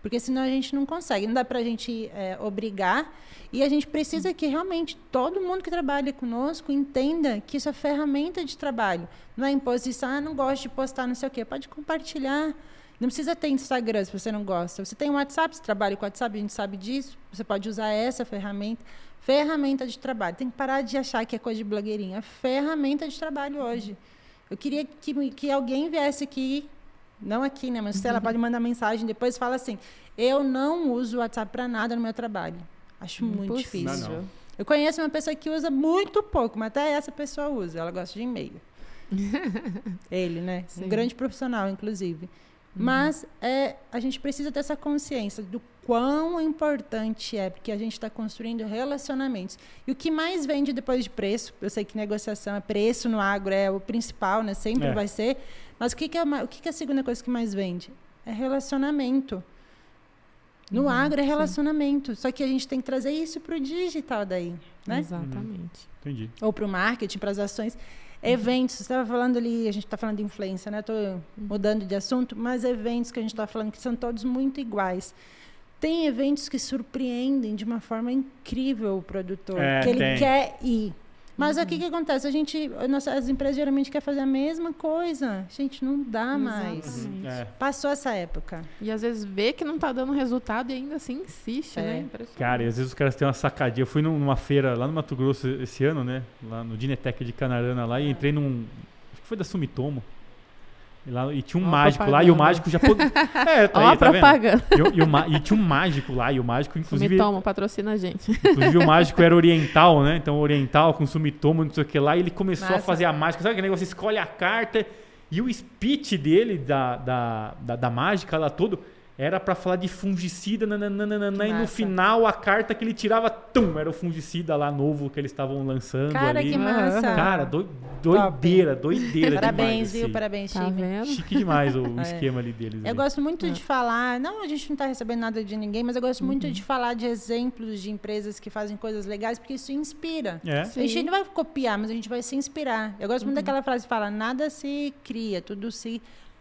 Porque senão a gente não consegue, não dá para a gente é, obrigar. E a gente precisa que realmente todo mundo que trabalha conosco entenda que isso é ferramenta de trabalho. Não é imposição, ah, não gosto de postar não sei o quê. Pode compartilhar. Não precisa ter Instagram se você não gosta. Você tem um WhatsApp, você trabalha com WhatsApp, a gente sabe disso. Você pode usar essa ferramenta. Ferramenta de trabalho. Tem que parar de achar que é coisa de blogueirinha. Ferramenta de trabalho hoje. Eu queria que, que alguém viesse aqui, não aqui, né? Mas se ela pode mandar mensagem depois fala assim: eu não uso o WhatsApp para nada no meu trabalho. Acho muito difícil. Não, não. Eu conheço uma pessoa que usa muito pouco, mas até essa pessoa usa. Ela gosta de e-mail. Ele, né? Sim. Um grande profissional, inclusive. Uhum. Mas é, a gente precisa ter essa consciência do quão importante é, porque a gente está construindo relacionamentos. E o que mais vende depois de preço, eu sei que negociação é preço no agro, é o principal, né? Sempre É. vai ser. Mas o que, que, é, o que, que é a segunda coisa que mais vende? É relacionamento. No Uhum, agro é sim. relacionamento. Só que a gente tem que trazer isso para o digital daí, né? Exatamente. Entendi. ou para o marketing, para as ações. Eventos, você estava falando ali, a gente está falando de influência, né? Estou mudando de assunto, mas eventos que a gente está falando que são todos muito iguais. Tem eventos que surpreendem de uma forma incrível o produtor, É, que ele tem. quer ir. Mas o que, que acontece? A gente, nossa- as empresas geralmente querem fazer a mesma coisa. Gente, não dá mais. É. Passou essa época. E às vezes vê que não tá dando resultado e ainda assim insiste, É. né? Cara, e às vezes os caras têm uma sacadinha. Eu fui num- numa feira lá no Mato Grosso esse ano, né? Lá no Dinetec de Canarana lá, e entrei num. Acho que foi da Sumitomo. E, lá, e tinha um mágico lá, e propaganda. o mágico já. pod- É, tá Ó a aí, tá vendo? propaganda. E, e ma- e tinha um mágico lá, e o mágico, inclusive. Sumitomo, patrocina a gente. Inclusive o mágico era oriental, né? Então oriental com sumitomo, não sei o que lá, e ele começou a fazer a mágica. Sabe aquele negócio? Você escolhe a carta e o speech dele, da, da, da, da mágica lá todo, era pra falar de fungicida, nananana, e no final a carta que ele tirava, tum, era o fungicida lá novo que eles estavam lançando Cara, ali. que massa. Cara, doi- doideira, doideira Parabéns, demais, viu? assim. Parabéns, Tá vendo? Chique demais o, É. esquema ali deles. Eu ali. gosto muito É. de falar, não, a gente não está recebendo nada de ninguém, mas eu gosto muito Uhum. de falar de exemplos de empresas que fazem coisas legais, porque isso inspira. É? A gente não vai copiar, mas a gente vai se inspirar. Eu gosto muito Uhum. daquela frase que fala: nada se cria, tudo se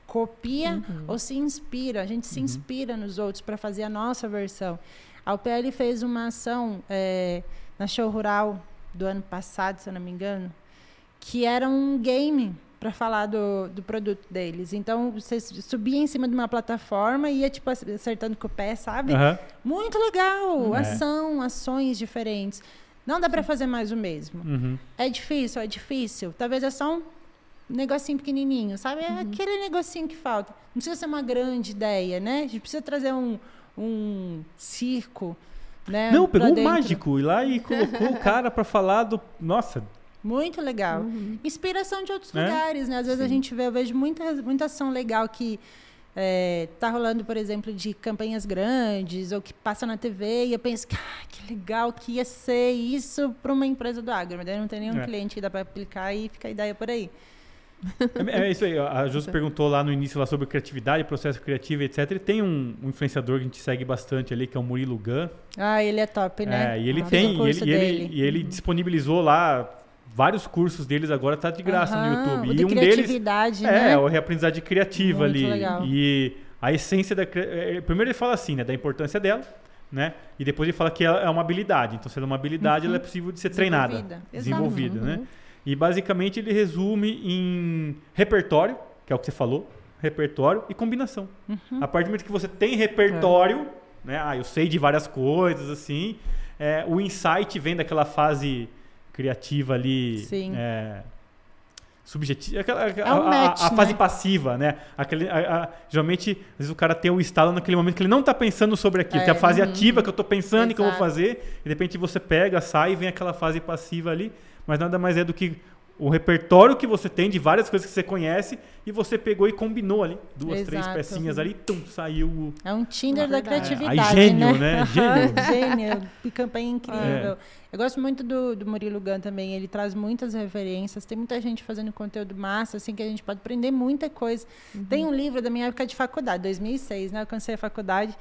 copia Uhum. ou se inspira. A gente se Uhum. inspira nos outros para fazer a nossa versão. A UPL fez uma ação é, na show rural do ano passado, se eu não me engano, que era um game para falar do, do produto deles. Então, você subia em cima de uma plataforma e ia, tipo, acertando com o pé, sabe? Aham. Muito legal! É. Ação, ações diferentes. Não dá para fazer mais o mesmo. Uhum. É difícil, é difícil. Talvez é só um negocinho pequenininho, sabe? É Uhum. aquele negocinho que falta. Não precisa ser uma grande ideia, né? A gente precisa trazer um, um circo, né? Não, pegou dentro. mágico e lá e colocou o cara pra falar do. Nossa, Muito legal. Uhum. Inspiração de outros É? lugares, né? Às vezes a Sim. gente vê, eu vejo muita, muita ação legal que é, tá rolando, por exemplo, de campanhas grandes ou que passa na TV e eu penso, ah, que legal que ia ser isso para uma empresa do agro, mas daí não tem nenhum É. cliente que dá para aplicar e fica a ideia por aí. É, é isso aí. A Jus perguntou lá no início lá sobre criatividade, processo criativo, etc. E tem um, um influenciador que a gente segue bastante ali, que é o Murilo Gun. Ah, ele é top, né? É, e ele o tem, e ele, e ele, e ele disponibilizou lá vários cursos deles agora, tá de graça no YouTube. o E de um deles criatividade, é né? o reaprendizagem criativa Muito ali. legal. E a essência da. cri- é, Primeiro ele fala assim, né? Da importância dela. Né? E depois ele fala que ela é uma habilidade. Então, se ela é uma habilidade, ela é possível de ser treinada. Desenvolvida. Desenvolvida, né? E basicamente ele resume em repertório, que é o que você falou, repertório e combinação. Uhum. A partir do momento que você tem repertório, né? Ah, eu sei de várias coisas, assim. é, o insight vem daquela fase criativa ali. Sim. É, subjetiva. Aquela, É um a, a- match, a fase né? passiva, né? Aquele, a- a- geralmente, às vezes o cara tem o estalo naquele momento que ele não está pensando sobre aquilo. É. Tem a fase Uhum. ativa que eu estou pensando e que eu vou Exato. fazer. E de repente você pega, sai e vem aquela fase passiva ali. Mas nada mais é do que o repertório que você tem de várias coisas que você conhece e você pegou e combinou ali duas, três Exato. pecinhas ali, tum, saiu o É um Tinder da criatividade, Aí gênio, né? né? Gênio. gênio. Que campanha incrível. É. Eu gosto muito do, do Murilo Gun também. Ele traz muitas referências. Tem muita gente fazendo conteúdo massa, assim, que a gente pode aprender muita coisa. Tem um livro da minha época de faculdade, 2006, né? Eu cansei a faculdade.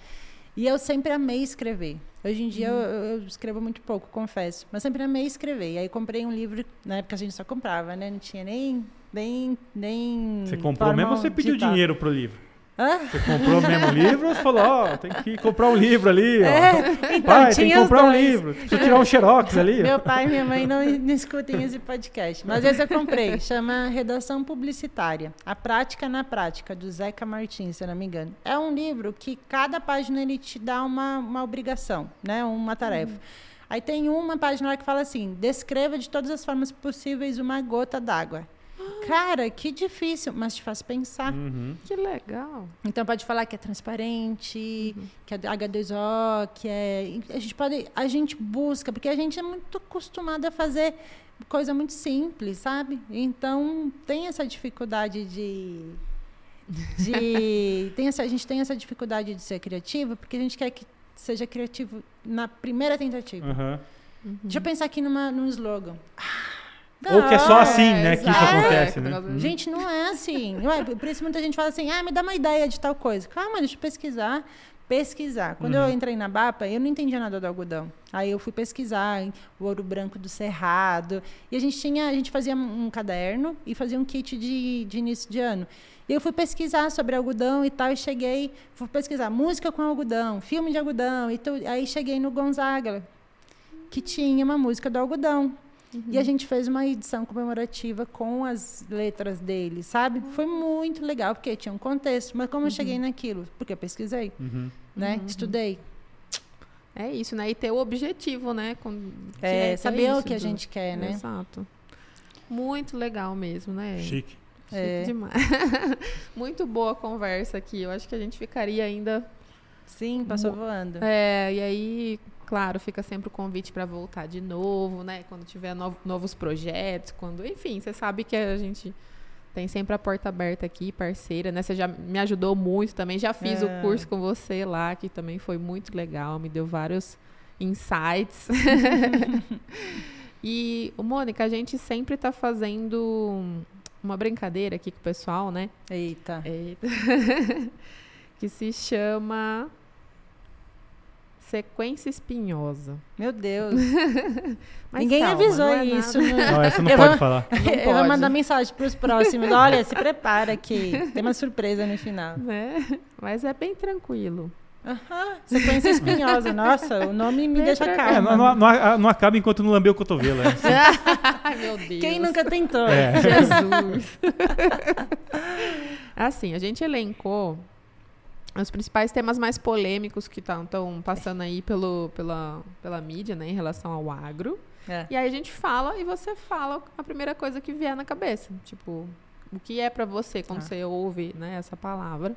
E eu sempre amei escrever. Hoje em dia eu, eu escrevo muito pouco, confesso. Mas sempre amei escrever. E aí comprei um livro, na época a gente só comprava, né? Não tinha nem... nem, nem Você comprou mesmo ou você pediu digital. dinheiro pro livro? Hã? Você comprou mesmo o livro ou você falou, ó, tem que comprar um livro ali, ó. É, então, Pai, tem que comprar um livro. Precisa tirar um xerox ali. Meu pai e minha mãe não, não escutem esse podcast. Mas esse eu comprei. Chama Redação Publicitária. A Prática na Prática, do Zeca Martins, se eu não me engano. É um livro que cada página ele te dá uma, uma obrigação, né? uma tarefa. Aí tem uma página lá que fala assim: descreva de todas as formas possíveis uma gota d'água. Cara, que difícil, mas te faz pensar. Uhum. Que legal. Então pode falar que é transparente, que é H2O, que é. A gente pode. A gente busca, porque a gente é muito acostumado a fazer coisa muito simples, sabe? Então tem essa dificuldade de. de tem essa, a gente tem essa dificuldade de ser criativo porque a gente quer que seja criativo na primeira tentativa. Aham. Deixa eu pensar aqui numa, num slogan. Ou que é só Não, assim, né, que isso exato. acontece, É, né? por causa- Gente, não é assim. Não é? Por isso muita gente fala assim, ah, me dá uma ideia de tal coisa. Calma, deixa eu pesquisar. Pesquisar. Quando Uhum. eu entrei na BAPA, eu não entendia nada do algodão. Aí eu fui pesquisar hein, o ouro branco do cerrado. E a gente tinha, a gente fazia um caderno e fazia um kit de, de início de ano. E eu fui pesquisar sobre algodão e tal, e cheguei, fui pesquisar música com algodão, filme de algodão, e tu- aí cheguei no Gonzaga, que tinha uma música do algodão. E a gente fez uma edição comemorativa com as letras dele, sabe? Foi muito legal, porque tinha um contexto. Mas como eu cheguei naquilo? Porque eu pesquisei, Uhum. né? Estudei. É isso, né? E ter o objetivo, né? Com, É, que saber o que a gente quer, né? Exato. Muito legal mesmo, né? Chique. Chique É. demais. Muito boa a conversa aqui. Eu acho que a gente ficaria ainda. Sim, passou voando. É, e aí, claro, fica sempre o convite para voltar de novo, né? Quando tiver no- novos projetos, quando, enfim, você sabe que a gente tem sempre a porta aberta aqui, parceira, né? Você já me ajudou muito também. Já fiz É. o curso com você lá, que também foi muito legal, me deu vários insights. e, Mônica, a gente sempre tá fazendo uma brincadeira aqui com o pessoal, né? Eita. Eita. que se chama Sequência Espinhosa. Meu Deus. Mas Ninguém calma, avisou não é isso. né? Não, essa não Eu pode vou- falar. Não Eu vou mandar mensagem para os próximos. Olha, se prepara que tem uma surpresa no final. Né? Mas é bem tranquilo. Aham, sequência espinhosa. Nossa, o nome me Bem deixa tranquilo. É, calma. não, não- não- não acaba enquanto não lamber o cotovelo. é. Ai, meu Deus. Quem nunca tentou? É. Jesus. assim, a gente elencou os principais temas mais polêmicos que estão passando aí pelo, pela, pela mídia, né, em relação ao agro. É. E aí a gente fala e você fala a primeira coisa que vier na cabeça. Tipo, o que é pra você quando Ah. você ouve né, essa palavra.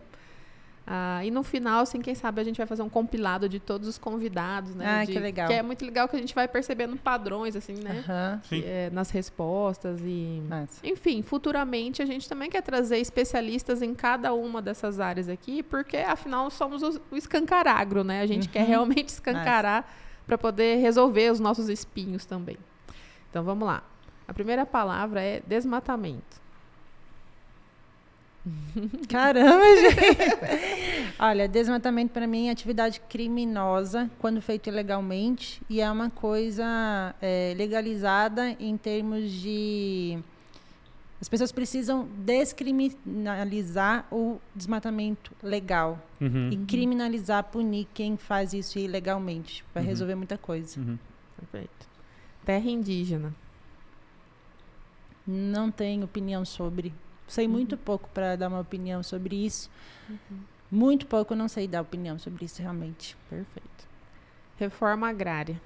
Ah, e no final, assim, quem sabe a gente vai fazer um compilado de todos os convidados, né? Ah, de- que legal. Que é muito legal que a gente vai percebendo padrões, assim, né? Sim. é, nas respostas e enfim futuramente a gente também quer trazer especialistas em cada uma dessas áreas aqui porque afinal somos os- o escancaragro né a gente quer realmente escancarar para poder resolver os nossos espinhos também então vamos lá a primeira palavra é desmatamento Caramba, gente. Olha, desmatamento para mim é atividade criminosa quando feito ilegalmente e é uma coisa é, legalizada em termos de as pessoas precisam descriminalizar o desmatamento legal Uhum. e criminalizar, punir quem faz isso ilegalmente. Vai Uhum. resolver muita coisa. Uhum. perfeito terra indígena Não tenho opinião sobre. Sei muito pouco para dar uma opinião sobre isso. Muito pouco, não sei dar opinião sobre isso realmente. perfeito reforma agrária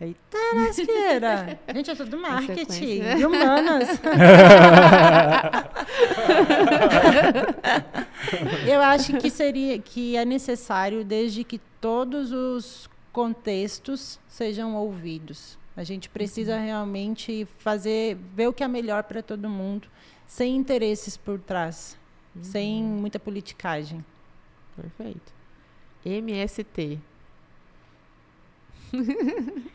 Eita, lasqueira! Gente, eu sou do marketing, de humanas. eu acho que seria que é necessário desde que todos os contextos sejam ouvidos. A gente precisa realmente fazer, ver o que é melhor para todo mundo, sem interesses por trás, sem muita politicagem. perfeito MST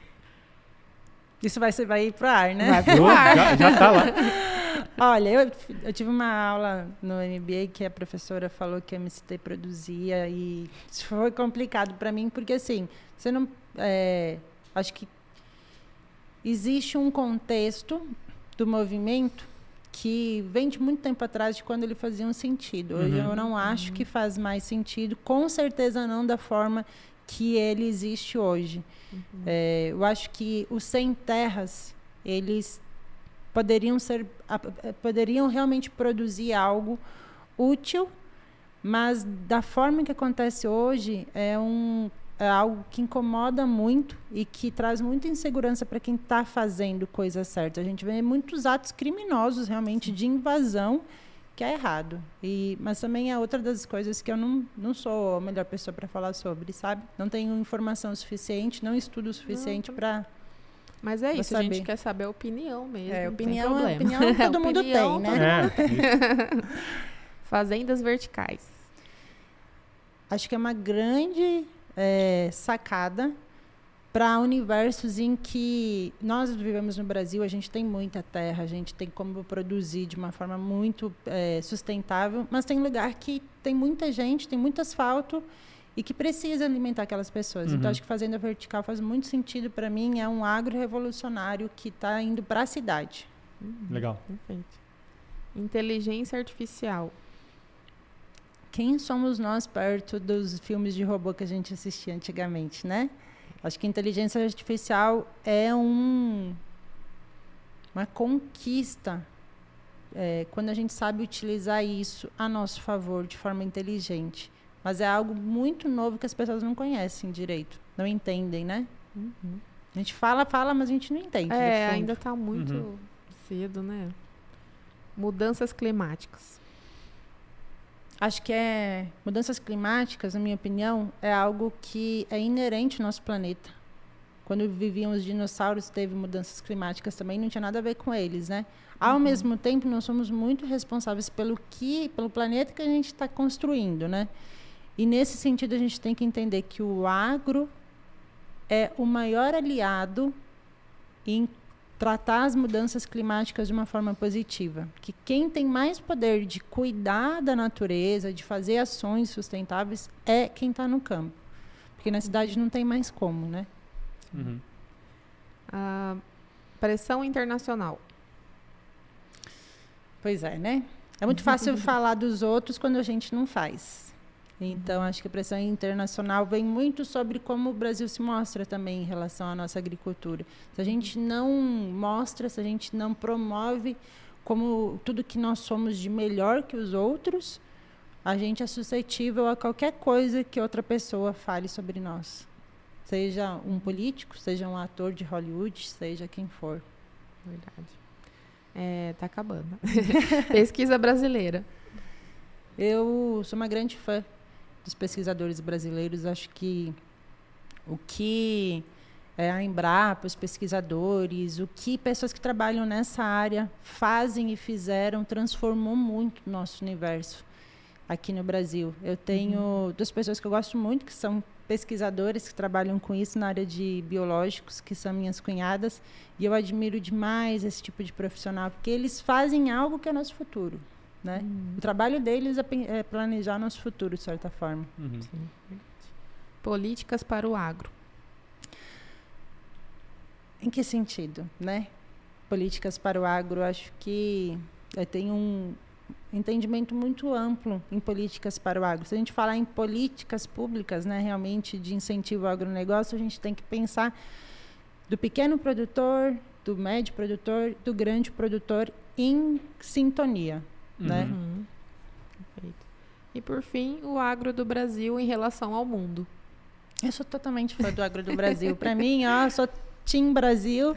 Isso vai, vai ir pro ar, né? Vai pro ar. já, já tá lá. Olha, eu, eu tive uma aula no MBA que a professora falou que a MST produzia e isso foi complicado para mim porque assim, você não, é, acho que existe um contexto do movimento que vem de muito tempo atrás de quando ele fazia um sentido. Hoje Uhum. eu não acho que faz mais sentido, com certeza não da forma que ele existe hoje. É, eu acho que os sem terras eles poderiam ser a- poderiam realmente produzir algo útil mas da forma que acontece hoje é um é algo que incomoda muito e que traz muita insegurança para quem está fazendo coisa certa. A gente vê muitos atos criminosos realmente de invasão que é errado. E, mas também é outra das coisas que eu não, não sou a melhor pessoa para falar sobre, sabe? Não tenho informação suficiente, não estudo o suficiente para Mas é isso, a gente saber. quer saber a opinião mesmo. É, não tem opinião, problema. opinião todo mundo Opinião, tem, né? É. Fazendas verticais. Acho que é uma grande é, sacada para universos em que nós vivemos no Brasil, a gente tem muita terra, a gente tem como produzir de uma forma muito é, sustentável, mas tem lugar que tem muita gente, tem muito asfalto e que precisa alimentar aquelas pessoas. Uhum. Então, acho que fazenda vertical faz muito sentido para mim, é um agro revolucionário que está indo para a cidade. Legal. Perfeito. Inteligência artificial. Quem somos nós perto dos filmes de robô que a gente assistia antigamente, né? Acho que inteligência artificial é um, uma conquista é, quando a gente sabe utilizar isso a nosso favor de forma inteligente. Mas é algo muito novo que as pessoas não conhecem direito, não entendem, né? A gente fala, fala, mas a gente não entende. de É, ainda está muito Uhum. cedo, né? Mudanças climáticas. Acho que é mudanças climáticas, na minha opinião, é algo que é inerente ao nosso planeta. Quando viviam os dinossauros, teve mudanças climáticas também, não tinha nada a ver com eles, né? Ao mesmo tempo, nós somos muito responsáveis pelo que, pelo planeta que a gente está construindo, né? E nesse sentido, a gente tem que entender que o agro é o maior aliado em tratar as mudanças climáticas de uma forma positiva. Que quem tem mais poder de cuidar da natureza, de fazer ações sustentáveis, é quem está no campo. Porque na cidade não tem mais como, né? Uhum. Ah, pressão internacional. Pois é, né? É muito fácil falar dos outros quando a gente não faz. Então, acho que a pressão internacional vem muito sobre como o Brasil se mostra também em relação à nossa agricultura. Se a gente não mostra, se a gente não promove como tudo que nós somos de melhor que os outros, a gente é suscetível a qualquer coisa que outra pessoa fale sobre nós. Seja um político, seja um ator de Hollywood, seja quem for. Verdade. É, tá acabando. Pesquisa brasileira. Eu sou uma grande fã dos pesquisadores brasileiros. Acho que o que é, a Embrapa, os pesquisadores, o que pessoas que trabalham nessa área fazem e fizeram transformou muito o nosso universo aqui no Brasil. Eu tenho duas pessoas que eu gosto muito, que são pesquisadores que trabalham com isso na área de biológicos, que são minhas cunhadas, e eu admiro demais esse tipo de profissional, porque eles fazem algo que é nosso futuro. Né? O trabalho deles é é planejar nosso futuro, de certa forma. Uhum. Políticas para o agro. Em que sentido, né? Políticas para o agro, acho que eu tenho um entendimento muito amplo em políticas para o agro. Se a gente falar em políticas públicas, né, realmente de incentivo ao agronegócio, a gente tem que pensar do pequeno produtor, do médio produtor, do grande produtor em sintonia? Uhum. Uhum. Perfeito. E por fim, o agro do Brasil em relação ao mundo. Eu sou totalmente fã do agro do Brasil. Para mim, ó, eu sou Team Brasil.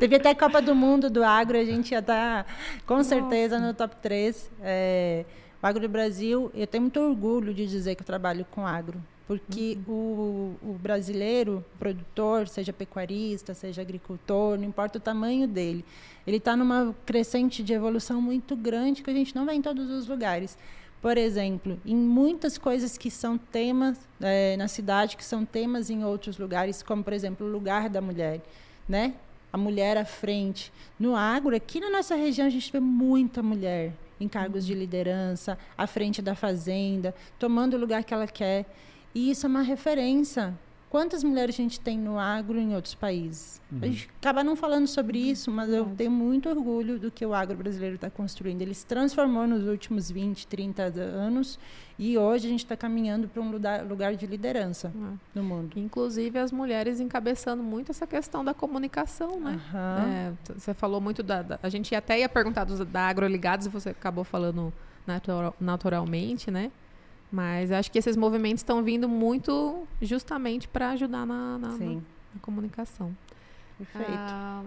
Devia ter a Copa do Mundo do agro, a gente ia estar com certeza no top 3. É, o agro do Brasil, eu tenho muito orgulho de dizer que eu trabalho com agro. Porque o, o brasileiro, produtor, seja pecuarista, seja agricultor, não importa o tamanho dele, ele está numa crescente de evolução muito grande que a gente não vê em todos os lugares. Por exemplo, em muitas coisas que são temas eh, na cidade, que são temas em outros lugares, como, por exemplo, o lugar da mulher, né? A mulher à frente. No agro, aqui na nossa região, a gente vê muita mulher em cargos de liderança, à frente da fazenda, tomando o lugar que ela quer. E isso é uma referência. Quantas mulheres a gente tem no agro em outros países? A gente acaba não falando sobre isso, mas eu tenho muito orgulho do que o agro brasileiro está construindo. Ele se transformou nos últimos 20, 30 anos e hoje a gente está caminhando para um lugar, lugar de liderança né? no mundo. Inclusive as mulheres encabeçando muito essa questão da comunicação, né? Aham. É, você falou muito da, da- A gente até ia perguntar dos, da agroligados e você acabou falando natural- naturalmente, né? Mas acho que esses movimentos estão vindo muito justamente para ajudar na, na- na- Sim, na comunicação. perfeito. Ah,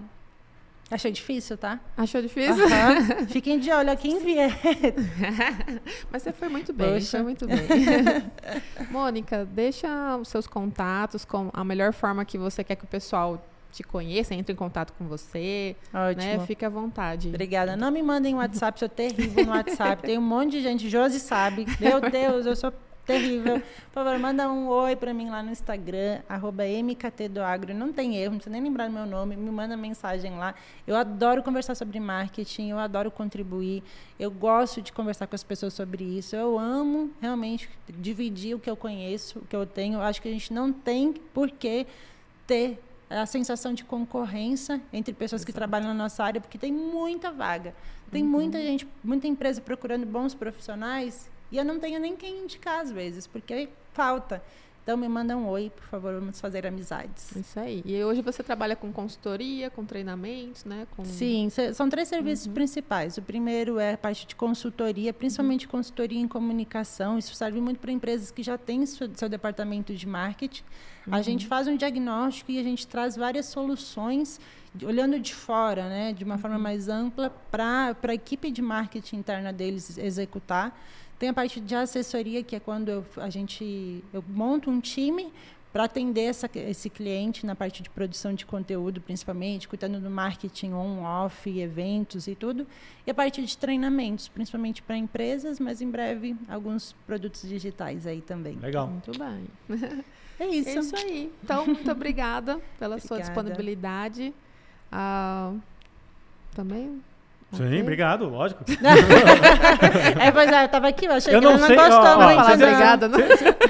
Achei difícil, tá? achou difícil? Aham. Fiquem de olho a quem vier. Mas você foi muito bem, Poxa. foi muito bem. Mônica, deixa os seus contatos com a melhor forma que você quer que o pessoal te conheça, entre em contato com você, Ótimo. né? Fique à vontade. Obrigada. Não me mandem WhatsApp, sou terrível no WhatsApp. Tem um monte de gente, Josi sabe. Meu Deus, eu sou terrível. Por favor, manda um oi para mim lá no Instagram, arroba mktdoagro. Não tem erro, não precisa nem lembrar do meu nome, me manda mensagem lá. Eu adoro conversar sobre marketing, eu adoro contribuir, eu gosto de conversar com as pessoas sobre isso. Eu amo realmente dividir o que eu conheço, o que eu tenho. Eu acho que a gente não tem por que ter a sensação de concorrência entre pessoas que trabalham na nossa área, porque tem muita vaga. Tem Uhum. muita gente, muita empresa procurando bons profissionais e eu não tenho nem quem indicar às vezes, porque falta. Então me manda um oi, por favor, vamos fazer amizades. Isso aí. E hoje você trabalha com consultoria, com treinamentos, né? Com... Sim, são três serviços Uhum. principais. O primeiro é a parte de consultoria, principalmente consultoria em comunicação. Isso serve muito para empresas que já têm seu, seu departamento de marketing. A Uhum. gente faz um diagnóstico e a gente traz várias soluções, olhando de fora, né, de uma forma Uhum. mais ampla, para a equipe de marketing interna deles executar. Tem a parte de assessoria, que é quando eu, a gente, eu monto um time para atender essa, esse cliente na parte de produção de conteúdo, principalmente, cuidando do marketing on-off, eventos e tudo. E a parte de treinamentos, principalmente para empresas, mas em breve alguns produtos digitais aí também. Legal. Muito bem. É isso. É isso aí. Então, muito obrigada pela sua Obrigada. disponibilidade. Ah, também? Sim, Ok. obrigado, lógico. é, pois é, eu tava aqui, eu achei Eu que não ela não sei, ó, gostou, ó, mas falar vocês já- obrigada, não?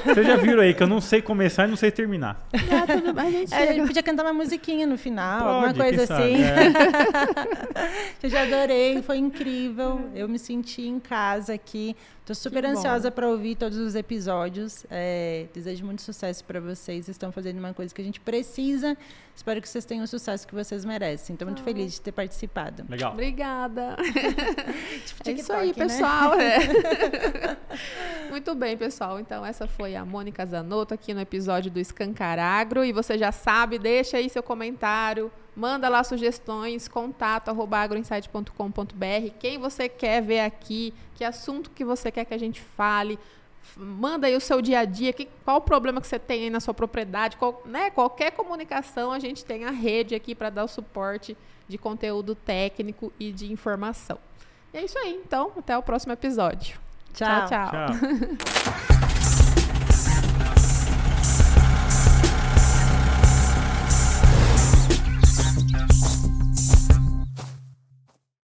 Vocês já viram aí que eu não sei começar e não sei terminar. Ah, tudo bem, a gente É, a gente chega. podia cantar uma musiquinha no final, Pode, alguma coisa assim. é. Eu já adorei, foi incrível. Eu me senti em casa aqui. Tô super Que ansiosa para ouvir todos os episódios. É, desejo muito sucesso para vocês. Vocês estão fazendo uma coisa que a gente precisa. Espero que vocês tenham o sucesso que vocês merecem. Estou muito Ah. feliz de ter participado. Legal. Obrigada. É isso aí, né? pessoal. é. Muito bem, pessoal. Então, essa foi a Mônica Zanotto aqui no episódio do Escancaragro. E você já sabe, deixa aí seu comentário, manda lá sugestões, contato arroba agroinsight.com.br. Quem você quer ver aqui, que assunto que você quer que a gente fale. Manda aí o seu dia a dia, que, qual o problema que você tem aí na sua propriedade, qual- né, qualquer comunicação, a gente tem a rede aqui para dar o suporte de conteúdo técnico e de informação. E é isso aí, então, até o próximo episódio. Tchau. tchau. tchau. Tchau.